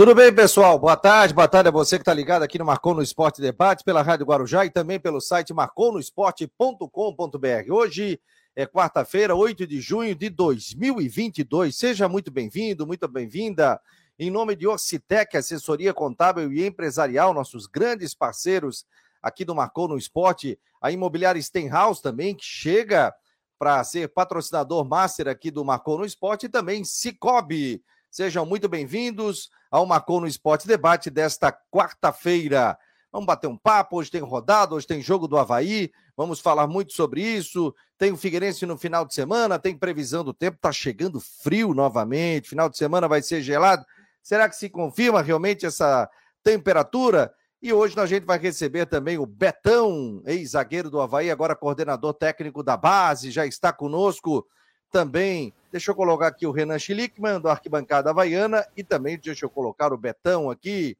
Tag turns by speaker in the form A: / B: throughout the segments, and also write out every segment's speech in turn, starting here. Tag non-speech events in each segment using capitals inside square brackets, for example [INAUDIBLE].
A: Tudo bem, pessoal? Boa tarde, boa tarde a você que está ligado aqui no Marcou no Esporte Debate, pela Rádio Guarujá e também pelo site marconosport.com.br. Hoje é quarta-feira, 8 de junho de 2022. Seja muito bem-vindo, muito bem-vinda. Em nome de Ocitec, assessoria contábil e empresarial, nossos grandes parceiros aqui do Marcou no Esporte, a Imobiliária Stenhouse também, que chega para ser patrocinador master aqui do Marcou no Esporte, e também Cicobi. Sejam muito bem-vindos ao Marcou no Esporte Debate desta quarta-feira. Vamos bater um papo, hoje tem rodada, hoje tem jogo do Havaí, vamos falar muito sobre isso. Tem o Figueirense no final de semana, tem previsão do tempo, tá chegando frio novamente, final de semana vai ser gelado. Será que se confirma realmente essa temperatura? E hoje a gente vai receber também o Betão, ex-zagueiro do Havaí, agora coordenador técnico da base, já está conosco também. Deixa eu colocar aqui o Renan Schlickman, do Arquibancada Havaiana, e também deixa eu colocar o Betão aqui.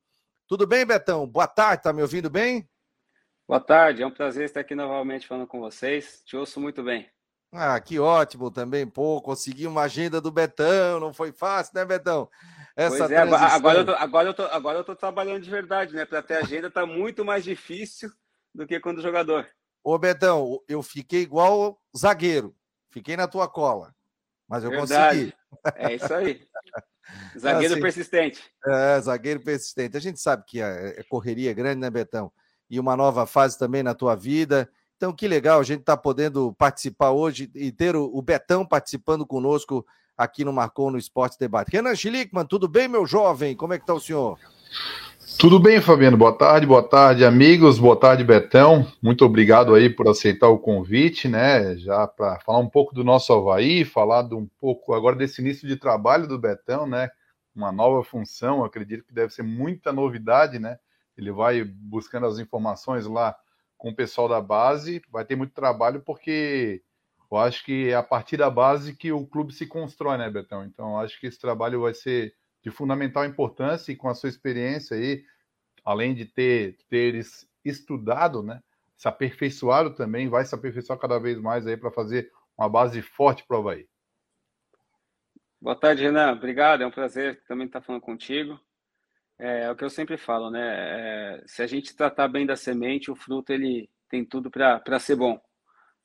A: Tudo bem, Betão? Boa tarde, tá me ouvindo bem?
B: Boa tarde, é um prazer estar aqui novamente falando com vocês. Te ouço muito bem.
A: Ah, que ótimo também, pô, consegui uma agenda do Betão, não foi fácil, né, Betão?
B: Essa é, agora eu, tô, agora, eu tô, agora eu tô trabalhando de verdade, né? Para ter agenda tá muito mais difícil do que quando jogador.
A: Ô, Betão, eu fiquei igual zagueiro. Fiquei na tua cola. Mas eu Verdade. consegui.
B: É isso aí. [LAUGHS] Zagueiro assim, persistente.
A: É, zagueiro persistente. A gente sabe que a, a correria é grande, né, Betão? E uma nova fase também na tua vida. Então, que legal a gente estar tá podendo participar hoje e ter o, o, Betão participando conosco aqui no Marcou no Esporte Debate. Renan Schlickman, tudo bem, meu jovem? Como é que está o senhor?
C: Tudo bem, Fabiano? Boa tarde, boa tarde, amigos, boa tarde, Betão. Muito obrigado aí por aceitar o convite, né? Já para falar um pouco do nosso Havaí, falar um pouco agora desse início de trabalho do Betão, né? Uma nova função, acredito que deve ser muita novidade, né? Ele vai buscando as informações lá com o pessoal da base, vai ter muito trabalho porque eu acho que é a partir da base que o clube se constrói, né, Betão? Então, acho que esse trabalho vai ser de fundamental importância e com a sua experiência aí, além de ter, ter estudado, né, se aperfeiçoado também, vai se aperfeiçoar cada vez mais aí para fazer uma base forte para o Havaí.
B: Boa tarde, Renan. Obrigado, é um prazer também estar falando contigo. É, é o que eu sempre falo, né? É, se a gente tratar bem da semente, o fruto ele tem tudo para ser bom.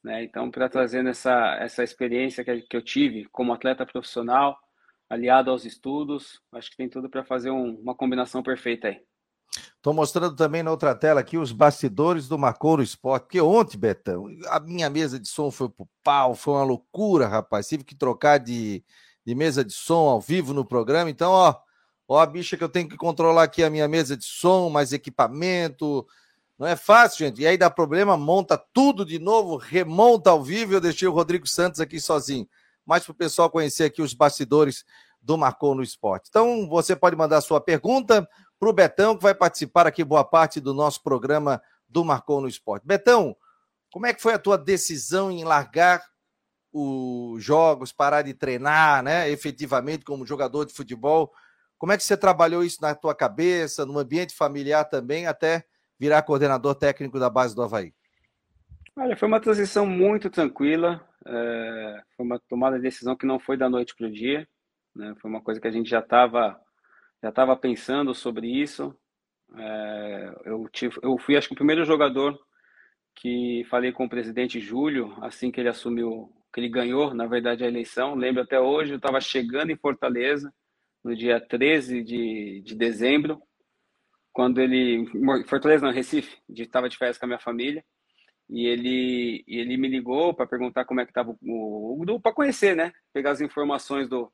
B: Né? Então, para trazer essa, essa experiência que, que eu tive como atleta profissional, aliado aos estudos. Acho que tem tudo para fazer um, uma combinação perfeita aí.
A: Estou mostrando também na outra tela aqui os bastidores do Macoro Esporte, porque ontem, Betão, a minha mesa de som foi pro pau, foi uma loucura, rapaz. Tive que trocar de, de mesa de som ao vivo no programa. Então, ó, ó a bicha que eu tenho que controlar aqui a minha mesa de som, mais equipamento. Não é fácil, gente. E aí dá problema, monta tudo de novo, remonta ao vivo. Eu deixei o Rodrigo Santos aqui sozinho mas para o pessoal conhecer aqui os bastidores do Marcou no Esporte. Então, você pode mandar sua pergunta para o Betão, que vai participar aqui boa parte do nosso programa do Marcou no Esporte. Betão, como é que foi a tua decisão em largar os jogos, parar de treinar, né, efetivamente como jogador de futebol? Como é que você trabalhou isso na tua cabeça, no ambiente familiar também, até virar coordenador técnico da base do Havaí?
B: Olha, foi uma transição muito tranquila. É, foi uma tomada de decisão que não foi da noite para o dia, né? Foi uma coisa que a gente já estava já tava pensando sobre isso. É, eu, tive, eu fui, acho que, o primeiro jogador que falei com o presidente Júlio, assim que ele assumiu, que ele ganhou, na verdade, a eleição. Lembro até hoje, eu estava chegando em Fortaleza, no dia 13 de, de dezembro, quando ele. Fortaleza, não, Recife, estava de férias com a minha família e ele, ele me ligou para perguntar como é que estava o, o para conhecer, né? Pegar as informações do,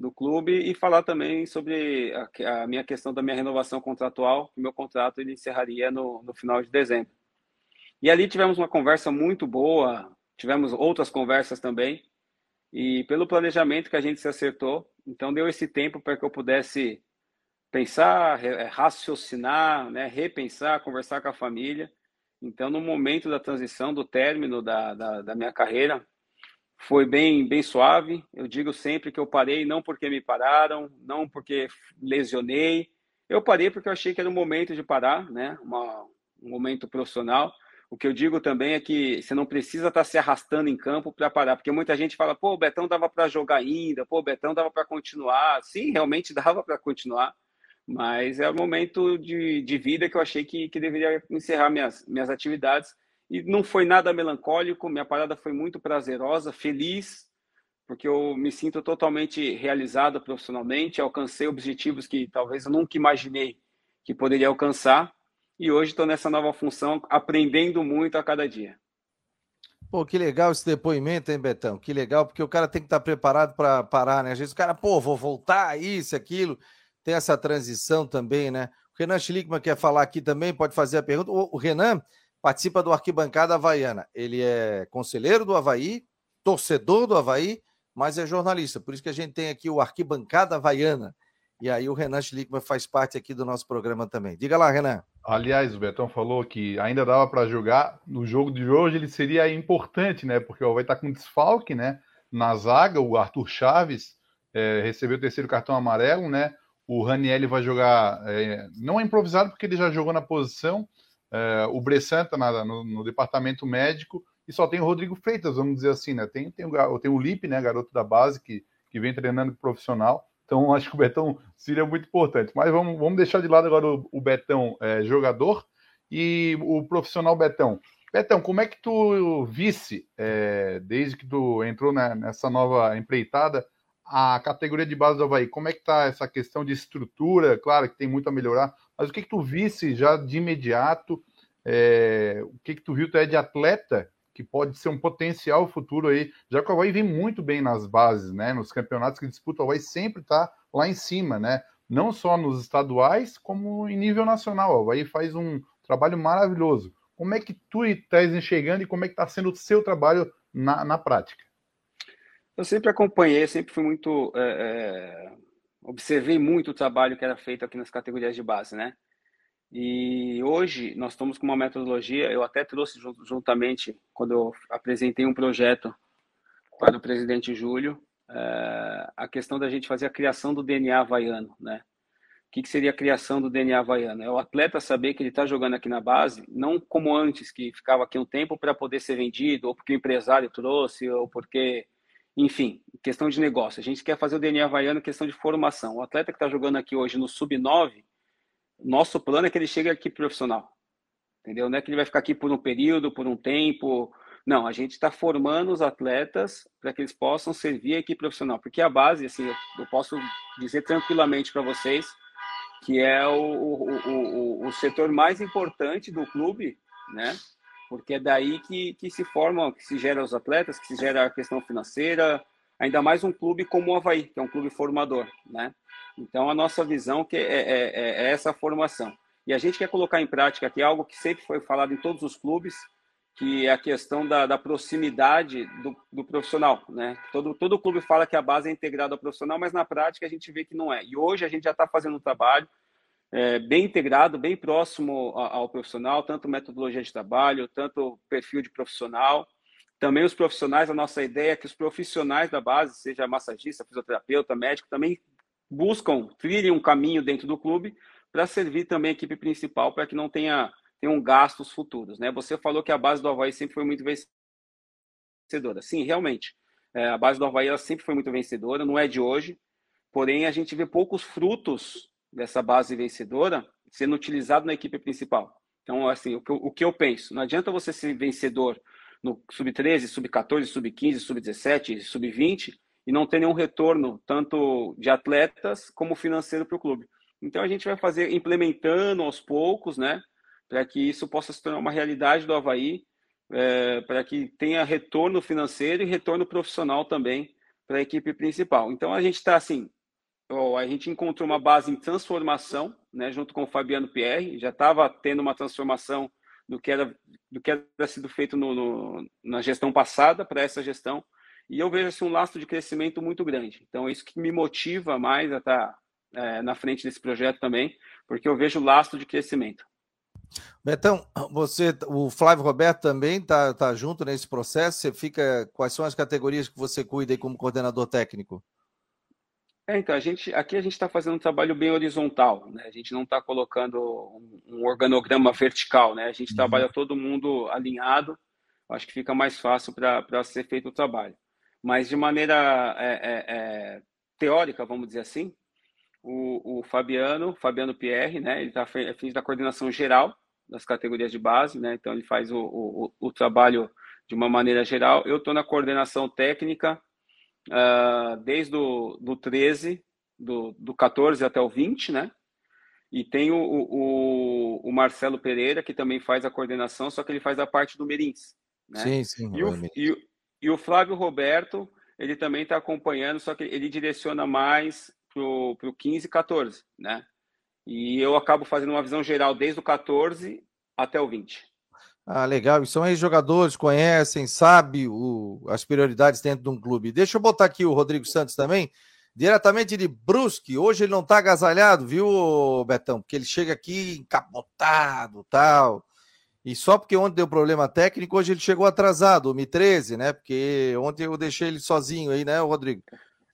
B: do clube e falar também sobre a, a, minha questão da minha renovação contratual, que meu contrato ele encerraria no, no final de dezembro. E ali tivemos uma conversa muito boa, tivemos outras conversas também, e pelo planejamento que a gente se acertou, então deu esse tempo para que eu pudesse pensar, raciocinar, né, repensar, conversar com a família então, no momento da transição, do término da, da, da, minha carreira, foi bem, bem suave. Eu digo sempre que eu parei não porque me pararam, não porque lesionei. Eu parei porque eu achei que era o momento de parar, né? Uma, um momento profissional. O que eu digo também é que você não precisa estar se arrastando em campo para parar, porque muita gente fala, pô, o Betão dava para jogar ainda, pô, o Betão dava para continuar. Sim, realmente [LAUGHS] dava para continuar, Mas é o momento de, de vida que eu achei que, que deveria encerrar minhas, minhas atividades. E não foi nada melancólico, minha parada foi muito prazerosa, feliz, porque eu me sinto totalmente realizado profissionalmente, alcancei objetivos que talvez eu nunca imaginei que poderia alcançar. E hoje estou nessa nova função, aprendendo muito a cada dia.
A: Pô, que legal esse depoimento, hein, Betão? Que legal, porque o cara tem que estar preparado para parar, né? Às vezes o cara, pô, vou voltar, isso, aquilo. Tem essa transição também, né? O Renan Schlickman quer falar aqui também, pode fazer a pergunta. O Renan participa do Arquibancada Havaiana. Ele é conselheiro do Havaí, torcedor do Havaí, mas é jornalista. Por isso que a gente tem aqui o Arquibancada Havaiana. E aí o Renan Schlickman faz parte aqui do nosso programa também. Diga lá, Renan.
C: Aliás, o Betão falou que ainda dava para jogar. No jogo de hoje ele seria importante, né? Porque vai estar com desfalque, né? Na zaga, o Arthur Chaves é, recebeu o terceiro cartão amarelo, né? O Raniel vai jogar, é, não é improvisado porque ele já jogou na posição. É, o Bressan está no, no, departamento médico e só tem o Rodrigo Freitas, vamos dizer assim, né? Tem, tem, o, tem o Lipe, né? Garoto da base que, que vem treinando profissional. Então, acho que o Betão seria muito importante. Mas vamos, vamos deixar de lado agora o, o Betão é, jogador e o profissional Betão. Betão, como é que tu visse, é, desde que tu entrou na, nessa nova empreitada, a categoria de base do Havaí? Como é que tá essa questão de estrutura? Claro que tem muito a melhorar, mas o que, que tu visse já de imediato? É, o que, que tu viu? Tu é de atleta que pode ser um potencial futuro aí, já que o Havaí vem muito bem nas bases, né? Nos campeonatos que disputa, o Havaí sempre está lá em cima, né? Não só nos estaduais, como em nível nacional. O Havaí faz um trabalho maravilhoso. Como é que tu estás enxergando e como é que está sendo o seu trabalho na, na prática?
B: Eu sempre acompanhei, sempre fui muito. É, é, observei muito o trabalho que era feito aqui nas categorias de base, né? E hoje nós estamos com uma metodologia, eu até trouxe juntamente, quando eu apresentei um projeto para o presidente Júlio, é, a questão da gente fazer a criação do DNA havaiano, né? O que, que seria a criação do DNA havaiano? É o atleta saber que ele está jogando aqui na base, não como antes, que ficava aqui um tempo para poder ser vendido, ou porque o empresário trouxe, ou porque, enfim, questão de negócio. A gente quer fazer o DNA havaiano questão de formação. O atleta que está jogando aqui hoje no Sub-9, nosso plano é que ele chegue aqui profissional. Entendeu? Não é que ele vai ficar aqui por um período, por um tempo. Não, a gente está formando os atletas para que eles possam servir a equipe profissional. Porque a base, assim, eu, posso dizer tranquilamente para vocês que é o, o, o, o, setor mais importante do clube, né? Porque é daí que, que se formam, que se gera os atletas, que se gera a questão financeira, ainda mais um clube como o Havaí, que é um clube formador, né? Então, a nossa visão que é, é, é, é essa formação. E a gente quer colocar em prática aqui algo que sempre foi falado em todos os clubes, que é a questão da, da proximidade do, do, profissional. Né? Todo, todo clube fala que a base é integrada ao profissional, mas na prática a gente vê que não é. E hoje a gente já está fazendo um trabalho é, bem integrado, bem próximo ao, profissional, tanto metodologia de trabalho, tanto perfil de profissional. Também os profissionais, a nossa ideia é que os profissionais da base, seja massagista, fisioterapeuta, médico, também buscam, trilhem um caminho dentro do clube para servir também a equipe principal para que não tenha tenham gastos futuros. Né? Você falou que a base do Havaí sempre foi muito vencedora. Sim, realmente. É, a base do Havaí ela sempre foi muito vencedora, não é de hoje. Porém, a gente vê poucos frutos dessa base vencedora sendo utilizado na equipe principal. Então, assim, o que eu, o que eu penso, não adianta você ser vencedor no sub-13, sub-14, sub-15, sub-17, sub-20 e não ter nenhum retorno, tanto de atletas como financeiro para o clube. Então a gente vai fazer, implementando aos poucos, né, para que isso possa se tornar uma realidade do Havaí, é, para que tenha retorno financeiro e retorno profissional também para a equipe principal. Então a gente está assim, a gente encontrou uma base em transformação, né, junto com o Fabiano Pierre, já estava tendo uma transformação do que era do que era sido feito no, no na gestão passada para essa gestão e eu vejo assim, um lastro de crescimento muito grande. Então, é isso que me motiva mais a estar é, na frente desse projeto também, porque eu vejo lastro de crescimento.
A: Betão, você, o Flávio Roberto também está tá junto nesse processo. Você fica. Quais são as categorias que você cuida aí como coordenador técnico?
B: É, então, a gente, aqui a gente está fazendo um trabalho bem horizontal, né? A gente não está colocando um, um, organograma vertical, né? A gente uhum. trabalha todo mundo alinhado. Acho que fica mais fácil para ser feito o trabalho mas de maneira é, é, é, teórica, vamos dizer assim, o, o Fabiano, Fabiano Pierre, né? Ele está frente da coordenação geral das categorias de base, né? Então ele faz o, o, o trabalho de uma maneira geral. Eu estou na coordenação técnica uh, desde o do 13, do, do 14 até o 20, né? E tem o, o, o, Marcelo Pereira, que também faz a coordenação, só que ele faz a parte do Merins. Né?
A: Sim, sim.
B: E o, e, e o Flávio Roberto, ele também está acompanhando, só que ele direciona mais para o 15 e 14, né? E eu acabo fazendo uma visão geral desde o 14 até o 20.
A: Ah, legal. E são aí jogadores, conhecem, sabem as prioridades dentro de um clube. Deixa eu botar aqui o Rodrigo Santos também, diretamente de Brusque. Hoje ele não está agasalhado, viu, Betão? Porque ele chega aqui encapotado tal. E só porque ontem deu problema técnico, hoje ele chegou atrasado, o Mi13, né? Porque ontem eu deixei ele sozinho aí, né, Rodrigo?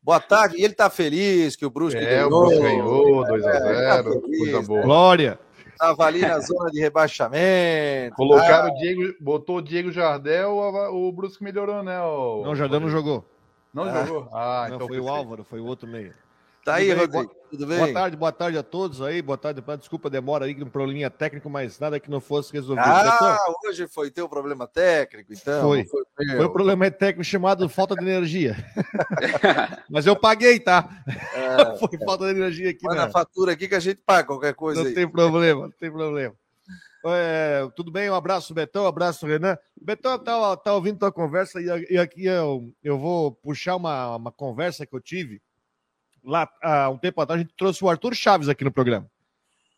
A: Boa tarde. E ele tá feliz que o Brusque
C: é, ganhou. O Brusque ganhou 2x0. É, tá coisa boa.
A: Glória. Tava ali na zona de rebaixamento.
C: Colocaram o Diego, botou o Diego Jardel, o Brusque melhorou, né? O...
D: Não, o Jardel não jogou.
C: Não ah. jogou?
D: Ah, não, então foi o Álvaro, foi o outro meio.
A: Tá aí, Rodrigo. Tudo bem?
D: Boa tarde, boa tarde a todos aí. Boa tarde, desculpa a demora aí, um probleminha técnico, mas nada que não fosse resolvido.
A: Ah, hoje foi teu problema técnico, então.
D: Foi. Foi, foi um problema técnico chamado falta de energia. [LAUGHS] mas eu paguei, tá? É, [LAUGHS] foi falta de energia aqui.
A: Manda a fatura aqui que a gente paga qualquer coisa.
D: Não
A: aí.
D: tem problema, não tem problema. É, tudo bem? Um abraço, Betão, um abraço, Renan. Betão tá, tá ouvindo tua conversa e, e aqui eu, eu vou puxar uma, uma conversa que eu tive lá há um tempo atrás, a gente trouxe o Arthur Chaves aqui no programa.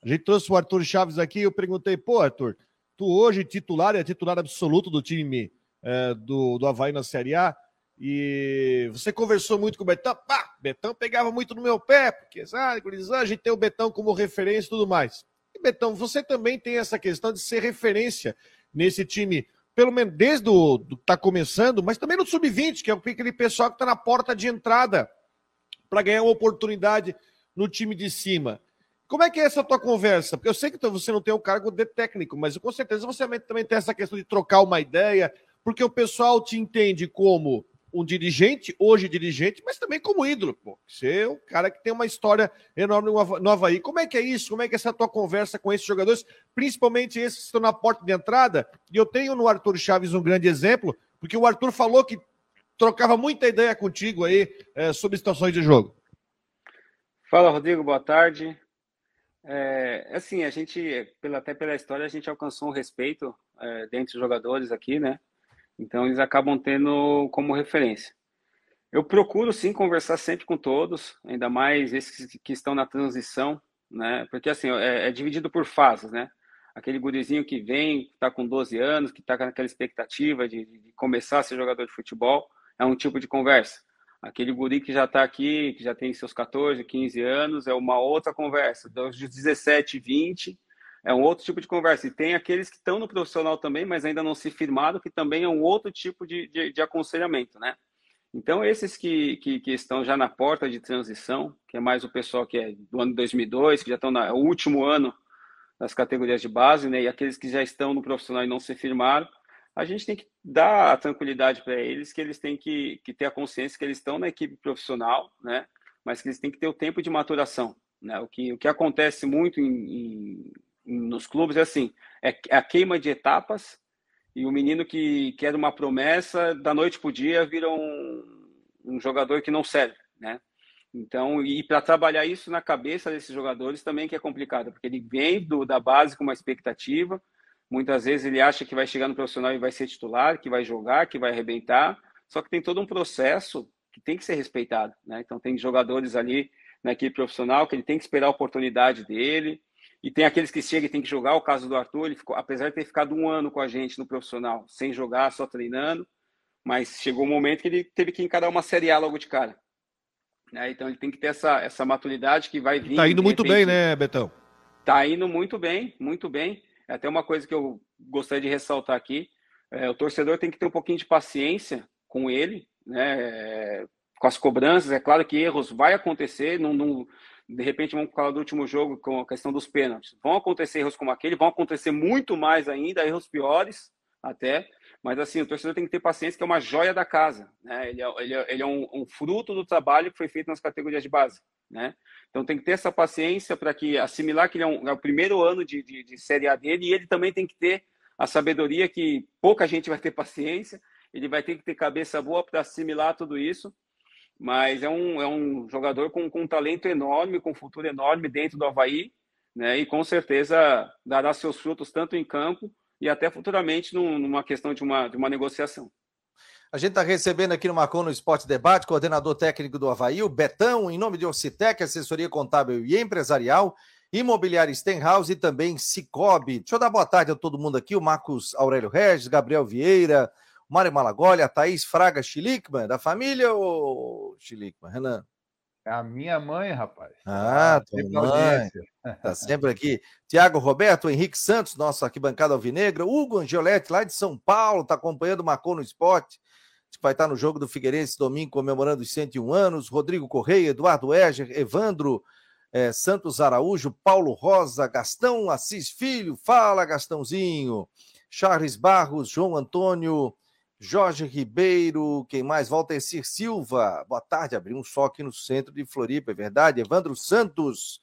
D: A gente trouxe o Arthur Chaves aqui e eu perguntei, pô, Arthur, tu hoje titular, é titular absoluto do time é, do, do Havaí na Série A, e você conversou muito com o Betão, pá, Betão pegava muito no meu pé, porque sabe, a gente tem o Betão como referência e tudo mais. E Betão, você também tem essa questão de ser referência nesse time, pelo menos desde o do, tá começando, mas também no sub-20, que é aquele pessoal que está na porta de entrada para ganhar uma oportunidade no time de cima. Como é que é essa tua conversa? Porque eu sei que você não tem o cargo de técnico, mas com certeza você também tem essa questão de trocar uma ideia, porque o pessoal te entende como um dirigente, hoje dirigente, mas também como ídolo. Pô. Você é um cara que tem uma história enorme no Havaí. Como é que é isso? Como é que é essa tua conversa com esses jogadores, principalmente esses que estão na porta de entrada? E eu tenho no Arthur Chaves um grande exemplo, porque o Arthur falou que trocava muita ideia contigo aí é, sobre situações de jogo.
B: Fala, Rodrigo, boa tarde. É, assim, a gente, até pela história, a gente alcançou um respeito é, dentre os jogadores aqui, né? Então, eles acabam tendo como referência. Eu procuro, sim, conversar sempre com todos, ainda mais esses que estão na transição, né? Porque, assim, é, é dividido por fases, né? Aquele gurizinho que vem, está com 12 anos, que está com aquela expectativa de, de começar a ser jogador de futebol é um tipo de conversa. Aquele guri que já está aqui, que já tem seus 14, 15 anos, é uma outra conversa. Dos 17, 20, é um outro tipo de conversa. E tem aqueles que estão no profissional também, mas ainda não se firmaram, que também é um outro tipo de, de, de aconselhamento, né? Então, esses que, que, que, estão já na porta de transição, que é mais o pessoal que é do ano 2002, que já estão no é último ano das categorias de base, né? E aqueles que já estão no profissional e não se firmaram, a gente tem que dar a tranquilidade para eles que eles têm que, que ter a consciência que eles estão na equipe profissional, né? Mas que eles têm que ter o tempo de maturação, né? O que, o que acontece muito em, em, nos clubes é assim, é, é a queima de etapas e o menino que, que era uma promessa, da noite para o dia, vira um, um jogador que não serve, né? Então, e para trabalhar isso na cabeça desses jogadores também que é complicado, porque ele vem do, da base com uma expectativa, Muitas vezes ele acha que vai chegar no profissional e vai ser titular, que vai jogar, que vai arrebentar. Só que tem todo um processo que tem que ser respeitado. Né? Então, tem jogadores ali na equipe profissional que ele tem que esperar a oportunidade dele. E tem aqueles que chegam e tem que jogar. O caso do Arthur, ele ficou, apesar de ter ficado um ano com a gente no profissional, sem jogar, só treinando, mas chegou um momento que ele teve que encarar uma Série A logo de cara. Né? Então ele tem que ter essa, essa maturidade que vai vir.
D: Tá indo muito repente, bem, né, Betão?
B: Tá indo muito bem, muito bem. É até uma coisa que eu gostaria de ressaltar aqui: é, o torcedor tem que ter um pouquinho de paciência com ele, né? com as cobranças. É claro que erros vai acontecer, não, não, de repente vamos falar do último jogo com a questão dos pênaltis. Vão acontecer erros como aquele, vão acontecer muito mais ainda, erros piores até. Mas assim, o torcedor tem que ter paciência, que é uma joia da casa. Né? Ele é, ele é, ele é um, um fruto do trabalho que foi feito nas categorias de base. né? Então tem que ter essa paciência para que assimilar que ele é, um, é o primeiro ano de, de, de, Série A dele e ele também tem que ter a sabedoria que pouca gente vai ter paciência, ele vai ter que ter cabeça boa para assimilar tudo isso, mas é um, é um jogador com, com um talento enorme, com um futuro enorme dentro do Havaí, né? E com certeza dará seus frutos tanto em campo e até futuramente numa questão de uma, de uma negociação.
A: A gente está recebendo aqui no Marcon no Esporte Debate, coordenador técnico do Havaí, o Betão, em nome de Orcitec, assessoria contábil e empresarial, Imobiliária Stenhouse e também Cicobi. Deixa eu dar boa tarde a todo mundo aqui, o Marcos Aurélio Regis, Gabriel Vieira, Mário Malagoli, a Thaís Fraga Schlickman, da família ou Schlickman, Renan?
C: É a minha mãe, rapaz.
A: Ah, tua mãe. Tá sempre aqui. Tiago Roberto, Henrique Santos, nosso arquibancada alvinegra. Hugo Angioletti, lá de São Paulo, está acompanhando o Marcou no Esporte que vai estar no jogo do Figueirense domingo, comemorando os 101 anos. Rodrigo Correia, Eduardo Eger, Evandro eh, Santos Araújo, Paulo Rosa, Gastão Assis Filho, fala Gastãozinho, Charles Barros, João Antônio, Jorge Ribeiro, quem mais? Valtecir Silva, boa tarde, abriu um sol aqui no centro de Floripa, é verdade? Evandro Santos,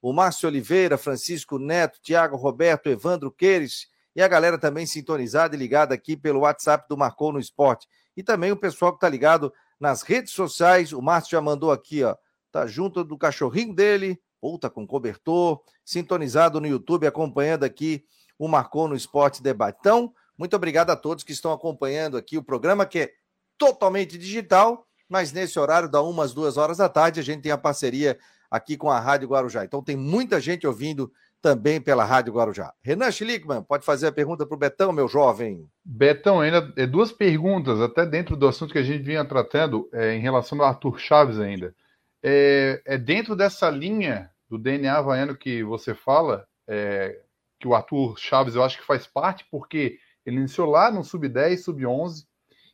A: o Márcio Oliveira, Francisco Neto, Tiago Roberto, Evandro Queires, e a galera também sintonizada e ligada aqui pelo WhatsApp do Marcou no Esporte e também o pessoal que está ligado nas redes sociais. O Márcio já mandou aqui, ó. Tá junto do cachorrinho dele, puta com cobertor, sintonizado no YouTube, acompanhando aqui o Marcou no Esporte Debate. Então, muito obrigado a todos que estão acompanhando aqui o programa, que é totalmente digital, mas nesse horário, da umas duas horas da tarde, a gente tem a parceria aqui com a Rádio Guarujá. Então, tem muita gente ouvindo também pela Rádio Guarujá. Renan Schlickman, pode fazer a pergunta para o Betão, meu jovem.
C: Betão, ainda é duas perguntas, até dentro do assunto que a gente vinha tratando, é, em relação ao Arthur Chaves ainda. É, é, dentro dessa linha do DNA havaiano que você fala, é, que o Arthur Chaves eu acho que faz parte, porque ele iniciou lá no Sub-10, Sub-11,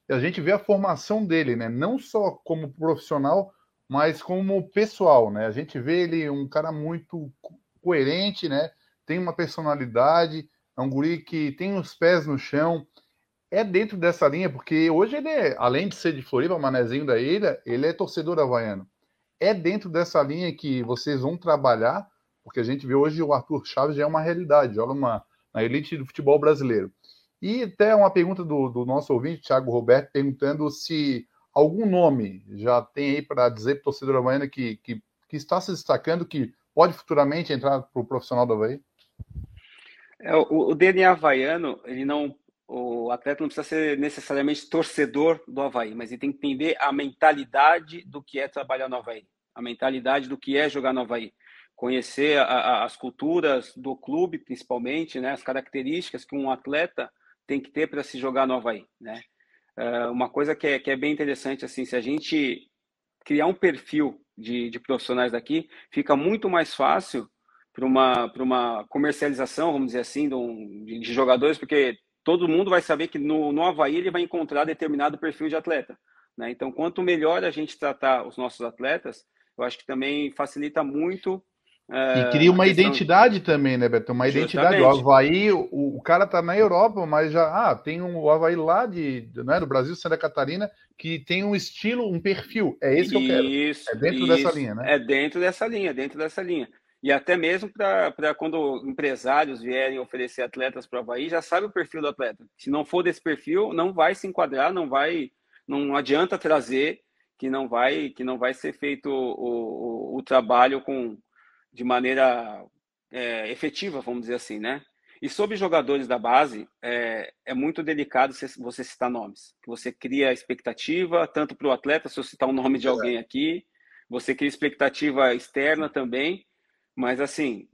C: e a gente vê a formação dele, né? Não só como profissional, mas como pessoal, né? A gente vê ele um cara muito coerente, né? Tem uma personalidade, é um guri que tem os pés no chão. É dentro dessa linha, porque hoje ele é, além de ser de Floripa, manezinho da ilha, ele é torcedor havaiano. É dentro dessa linha que vocês vão trabalhar, porque a gente vê hoje o Arthur Chaves já é uma realidade, joga uma, na elite do futebol brasileiro. E até uma pergunta do, do nosso ouvinte, Thiago Roberto, perguntando se algum nome já tem aí para dizer para o torcedor havaiano que, que, que está se destacando, que pode futuramente entrar para o profissional do Havaí?
B: É, o, o DNA havaiano, ele não. O atleta não precisa ser necessariamente torcedor do Havaí, mas ele tem que entender a mentalidade do que é trabalhar no Havaí, a mentalidade do que é jogar no Havaí. Conhecer a, a, as culturas do clube, principalmente, né, as características que um atleta tem que ter para se jogar no Havaí. Né? Uh, uma coisa que é, que é bem interessante, assim, se a gente criar um perfil de, de profissionais daqui, fica muito mais fácil para uma, uma comercialização, vamos dizer assim, de, de, jogadores, porque todo mundo vai saber que no, no Havaí ele vai encontrar determinado perfil de atleta. Né? Então, quanto melhor a gente tratar os nossos atletas, eu acho que também facilita muito
C: e é, cria uma identidade também, né, Beto? Uma Justamente. identidade. O Havaí, o, o, cara tá na Europa, mas já ah, tem um o Havaí lá de, né, do Brasil, Santa Catarina, que tem um estilo, um perfil. É esse que eu quero.
B: Isso,
C: é dentro
B: isso.
C: dessa linha, né?
B: É dentro dessa linha, dentro dessa linha. E até mesmo para quando empresários vierem oferecer atletas para o Havaí, já sabe o perfil do atleta. Se não for desse perfil, não vai se enquadrar, não vai, não adianta trazer, que não vai, que não vai ser feito o, o, o trabalho com de maneira é, efetiva, vamos dizer assim, né? E sobre jogadores da base, é, é muito delicado você citar nomes. Você cria expectativa, tanto para o atleta, se eu citar o nome de alguém aqui, você cria expectativa externa também, mas assim,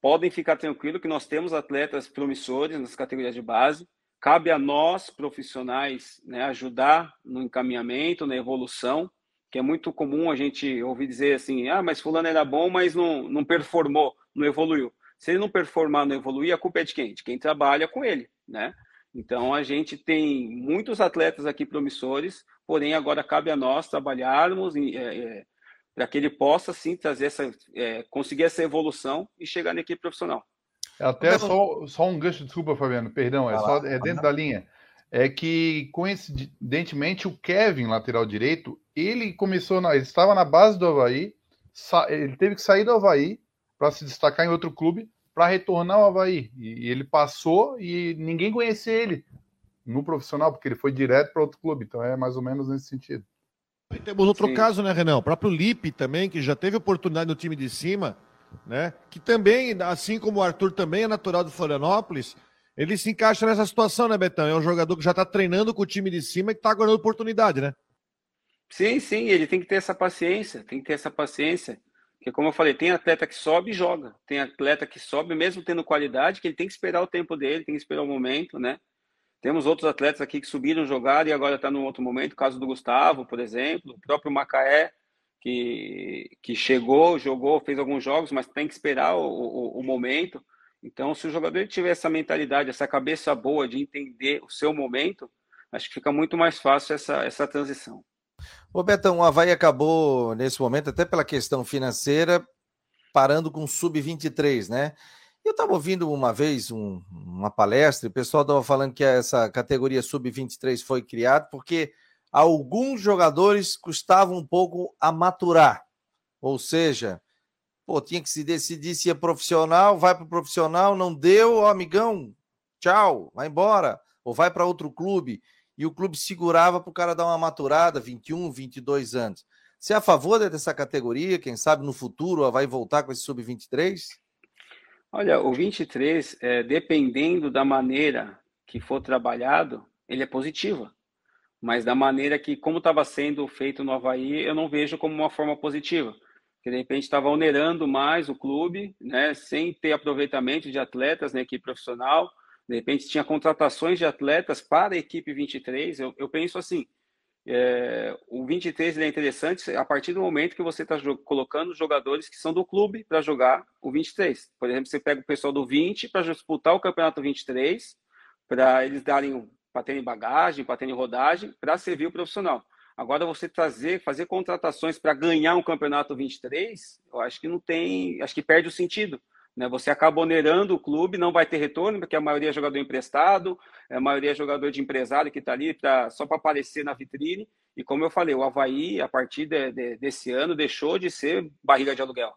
B: podem ficar tranquilos que nós temos atletas promissores nas categorias de base, cabe a nós, profissionais, né, ajudar no encaminhamento, na evolução, que é muito comum a gente ouvir dizer assim, ah, mas fulano era bom, mas não, não performou, não evoluiu. Se ele não performar, não evoluir, a culpa é de quem? De quem trabalha com ele, né? Então a gente tem muitos atletas aqui promissores, porém agora cabe a nós trabalharmos é, é, para que ele possa sim trazer essa, é, conseguir essa evolução e chegar na equipe profissional.
C: Até só, só um gancho, desculpa, Fabiano, perdão, é, só, é dentro da linha é que, coincidentemente, o Kevin, lateral direito, ele começou, na, ele estava na base do Havaí, ele teve que sair do Havaí para se destacar em outro clube para retornar ao Havaí. E ele passou e ninguém conhecia ele no profissional, porque ele foi direto para outro clube. Então é mais ou menos nesse sentido.
D: E temos outro Sim. caso, né, Renan? O próprio Lipe também, que já teve oportunidade no time de cima, né? Que também, assim como o Arthur também é natural do Florianópolis, ele se encaixa nessa situação, né, Betão? É um jogador que já está treinando com o time de cima e que está ganhando oportunidade, né?
B: Sim, sim, ele tem que ter essa paciência, tem que ter essa paciência. Porque, como eu falei, tem atleta que sobe e joga. Tem atleta que sobe, mesmo tendo qualidade, que ele tem que esperar o tempo dele, tem que esperar o momento, né? Temos outros atletas aqui que subiram, jogaram e agora está num outro momento. O caso do Gustavo, por exemplo. O próprio Macaé, que, que chegou, jogou, fez alguns jogos, mas tem que esperar o, o, o momento. Então, se o jogador tiver essa mentalidade, essa cabeça boa de entender o seu momento, acho que fica muito mais fácil essa, essa transição.
A: Ô Betão, o Havaí acabou, nesse momento, até pela questão financeira, parando com sub-23, né? Eu estava ouvindo uma vez um, uma palestra e o pessoal estava falando que essa categoria sub-23 foi criada porque alguns jogadores custavam um pouco a maturar. Ou seja, pô, tinha que se decidir se é profissional, vai para o profissional, não deu, ó, amigão, tchau, vai embora, ou vai para outro clube e o clube segurava para o cara dar uma maturada, 21, 22 anos. Você é a favor dessa categoria? Quem sabe no futuro vai voltar com esse sub-23?
B: Olha, o 23, é, dependendo da maneira que for trabalhado, ele é positivo. Mas da maneira que, como estava sendo feito no Havaí, eu não vejo como uma forma positiva. Porque de repente estava onerando mais o clube, né, sem ter aproveitamento de atletas na equipe profissional, de repente tinha contratações de atletas para a equipe 23. Eu, eu penso assim, é, o 23 é interessante a partir do momento que você está colocando jogadores que são do clube para jogar o 23. Por exemplo, você pega o pessoal do 20 para disputar o campeonato 23, para eles darem para terem bagagem, para terem rodagem, para servir o profissional. Agora você trazer, fazer contratações para ganhar um campeonato 23, eu acho que não tem, acho que perde o sentido. Né? Você acaba onerando o clube, não vai ter retorno, porque a maioria é jogador emprestado, a maioria é jogador de empresário que está ali pra, só para aparecer na vitrine. E como eu falei, o Havaí, a partir de, de, desse ano, deixou de ser barriga de aluguel.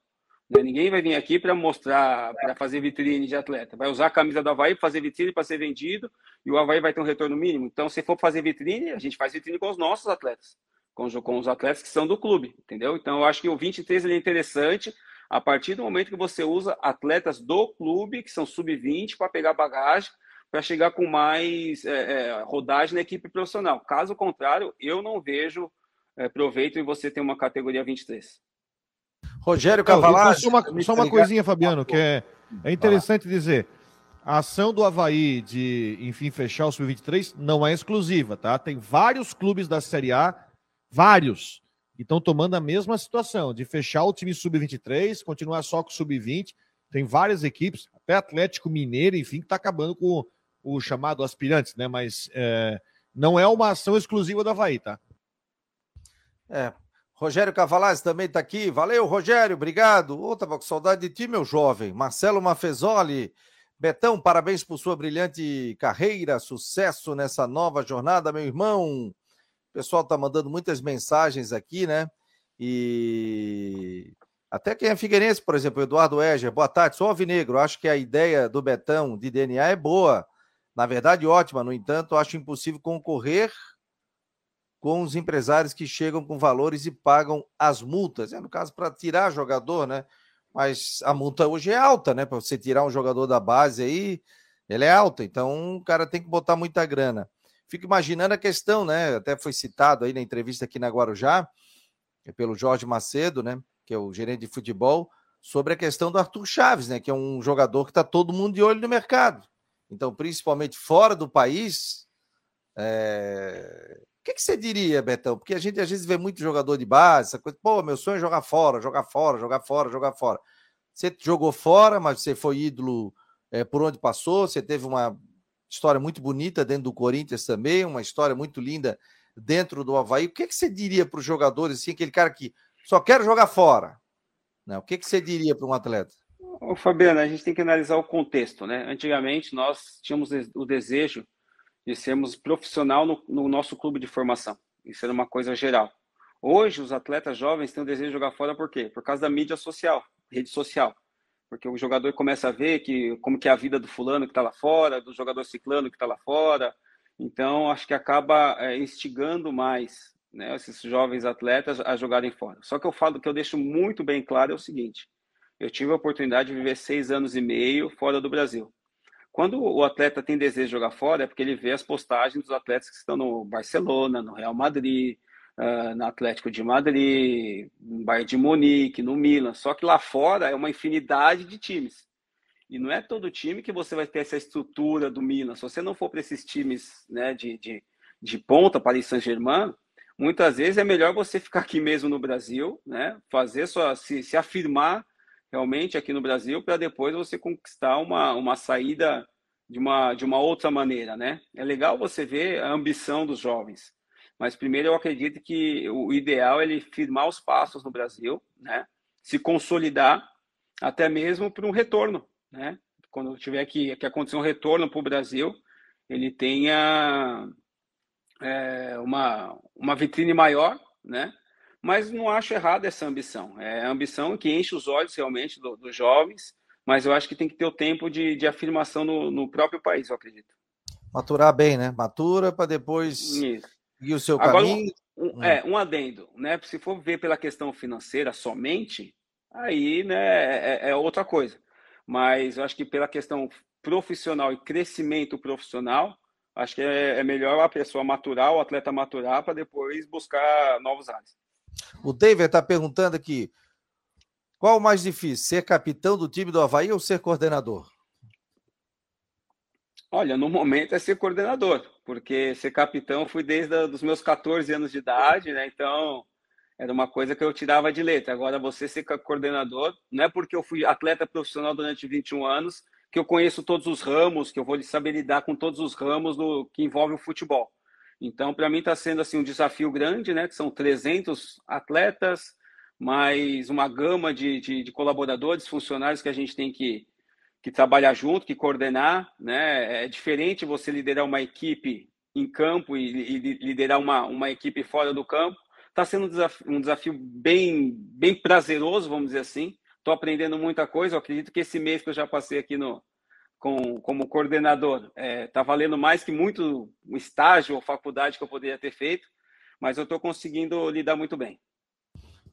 B: Né? Ninguém vai vir aqui para mostrar, para fazer vitrine de atleta. Vai usar a camisa do Havaí para fazer vitrine para ser vendido e o Havaí vai ter um retorno mínimo. Então, se for fazer vitrine, a gente faz vitrine com os nossos atletas, com os, com os atletas que são do clube, entendeu? Então, eu acho que o 23 ele é interessante a partir do momento que você usa atletas do clube, que são sub-20, para pegar bagagem, para chegar com mais é, é, rodagem na equipe profissional. Caso contrário, eu não vejo é, proveito em você ter uma categoria 23.
A: Rogério Cavalari.
D: Só uma, só uma coisinha, Fabiano, que é, é interessante dizer. A ação do Havaí de, enfim, fechar o Sub-23 não é exclusiva, tá? Tem vários clubes da Série A, vários, e estão tomando a mesma situação de fechar o time sub-23, continuar só com o sub-20. Tem várias equipes, até Atlético Mineiro, enfim, que está acabando com o, o, chamado aspirantes, né? Mas é, não é uma ação exclusiva da Havaí, tá?
A: É. Rogério Cavalaz também está aqui. Valeu, Rogério, obrigado. Ô, oh, tava com saudade de ti, meu jovem. Marcelo Mafezoli. Betão, parabéns por sua brilhante carreira, sucesso nessa nova jornada, meu irmão. O pessoal está mandando muitas mensagens aqui, né? E até quem é Figueirense, por exemplo, Eduardo Eger, boa tarde, sou alvinegro, acho que a ideia do Betão de DNA é boa, na verdade ótima, no entanto, acho impossível concorrer com os empresários que chegam com valores e pagam as multas, é no caso para tirar jogador, né? Mas a multa hoje é alta, né? Para você tirar um jogador da base aí, ela é alta, então o cara tem que botar muita grana fico imaginando a questão, né? Até foi citado aí na entrevista aqui na Guarujá, é pelo Jorge Macedo, né? Que é o gerente de futebol, sobre a questão do Arthur Chaves, né? Que é um jogador que está todo mundo de olho no mercado. Então, principalmente fora do país, é... o que, que, você diria, Betão? Porque a gente às vezes vê muito jogador de base, essa coisa, pô, meu sonho é jogar fora, jogar fora, jogar fora, jogar fora. Você jogou fora, mas você foi ídolo é, por onde passou, você teve uma história muito bonita dentro do Corinthians também, uma história muito linda dentro do Havaí. O que, que você diria para os jogadores, assim, aquele cara que só quer jogar fora? Né? O que, que você diria para um atleta?
B: Ô, Fabiano, a gente tem que analisar o contexto, né? Antigamente nós tínhamos o desejo de sermos profissional no, no nosso clube de formação. Isso era uma coisa geral. Hoje, os atletas jovens têm o desejo de jogar fora por quê? Por causa da mídia social, rede social. Porque o jogador começa a ver que, como que é a vida do fulano que está lá fora, do jogador ciclano que está lá fora. Então, acho que acaba é, instigando mais né, esses jovens atletas a jogarem fora. Só que eu falo que eu deixo muito bem claro é o seguinte: eu tive a oportunidade de viver seis anos e meio fora do Brasil. Quando o atleta tem desejo de jogar fora, é porque ele vê as postagens dos atletas que estão no Barcelona, no Real Madrid, uh, no Atlético de Madrid, no Bayern de Munique, no Milan. Só que lá fora é uma infinidade de times. E não é todo time que você vai ter essa estrutura do Milan. Se você não for para esses times né, de, de, de ponta, Paris Saint-Germain, muitas vezes é melhor você ficar aqui mesmo no Brasil, né, fazer sua, se, se afirmar realmente aqui no Brasil para depois você conquistar uma, uma saída de uma, de uma outra maneira, né? É legal você ver a ambição dos jovens, mas primeiro eu acredito que o ideal é ele firmar os passos no Brasil, né? Se consolidar até mesmo para um retorno, né? Quando tiver que, que acontecer um retorno para o Brasil, ele tenha é, uma, uma vitrine maior, né? Mas não acho errado essa ambição. É a ambição que enche os olhos realmente do, dos jovens, mas eu acho que tem que ter o tempo de, de afirmação no, no, próprio país, eu acredito.
A: Maturar bem, né? Matura para depois Isso. seguir o seu Agora, caminho.
B: Um, um, hum. É, um adendo, né? Se for ver pela questão financeira somente, aí né, é, é, é outra coisa. Mas eu acho que pela questão profissional e crescimento profissional, acho que é, é melhor a pessoa maturar, o atleta maturar, para depois buscar novos áreas.
A: O David está perguntando aqui: qual o mais difícil, ser capitão do time do Havaí ou ser coordenador?
B: Olha, no momento é ser coordenador, porque ser capitão fui desde os meus 14 anos de idade, né? Então era uma coisa que eu tirava de letra. Agora, você ser coordenador, não é porque eu fui atleta profissional durante 21 anos que eu conheço todos os ramos, que eu vou saber lidar com todos os ramos do que envolve o futebol. Então, para mim está sendo assim um desafio grande, né? Que são 300 atletas, mais uma gama de, de, de, colaboradores, funcionários que a gente tem que, que trabalhar junto, que coordenar, né? É diferente você liderar uma equipe em campo e, e liderar uma, uma equipe fora do campo. Está sendo um desafio, um desafio bem, bem prazeroso, vamos dizer assim. Estou aprendendo muita coisa. Eu acredito que esse mês que eu já passei aqui no, com, como coordenador. Está é, tá valendo mais que muito estágio ou faculdade que eu poderia ter feito, mas eu estou conseguindo lidar muito bem.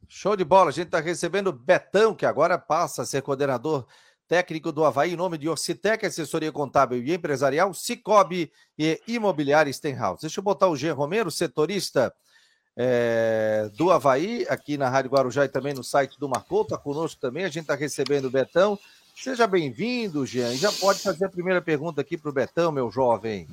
A: Show de bola. A gente está recebendo Betão, que agora passa a ser coordenador técnico do Havaí, em nome de Orcitec, assessoria contábil e empresarial, Cicobi e Imobiliária Stenhouse. Deixa eu botar o G. Romero, setorista é, do Havaí, aqui na Rádio Guarujá e também no site do Marcou, está conosco também. A gente está recebendo o Betão. Seja bem-vindo, Jean. já pode fazer a primeira pergunta aqui para o Betão, meu jovem.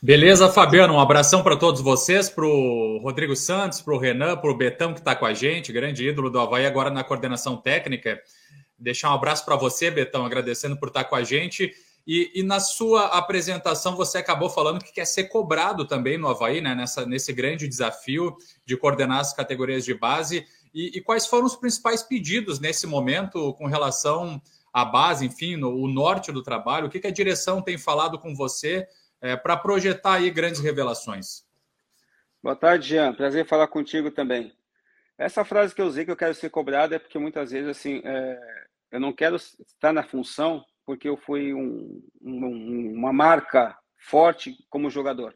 E: Beleza, Fabiano. Um abração para todos vocês, para o Rodrigo Santos, para o Renan, para o Betão que está com a gente, grande ídolo do Havaí agora na coordenação técnica. Deixar um abraço para você, Betão, agradecendo por estar tá com a gente. E, e, na sua apresentação você acabou falando que quer ser cobrado também no Havaí, né? Nessa, nesse grande desafio de coordenar as categorias de base. E, e quais foram os principais pedidos nesse momento com relação a base, enfim, no, o norte do trabalho? O que, que a direção tem falado com você é, para projetar aí grandes revelações?
B: Boa tarde, Jean. Prazer falar contigo também. Essa frase que eu usei que eu quero ser cobrado é porque muitas vezes assim é, eu não quero estar na função porque eu fui um, um, uma marca forte como jogador.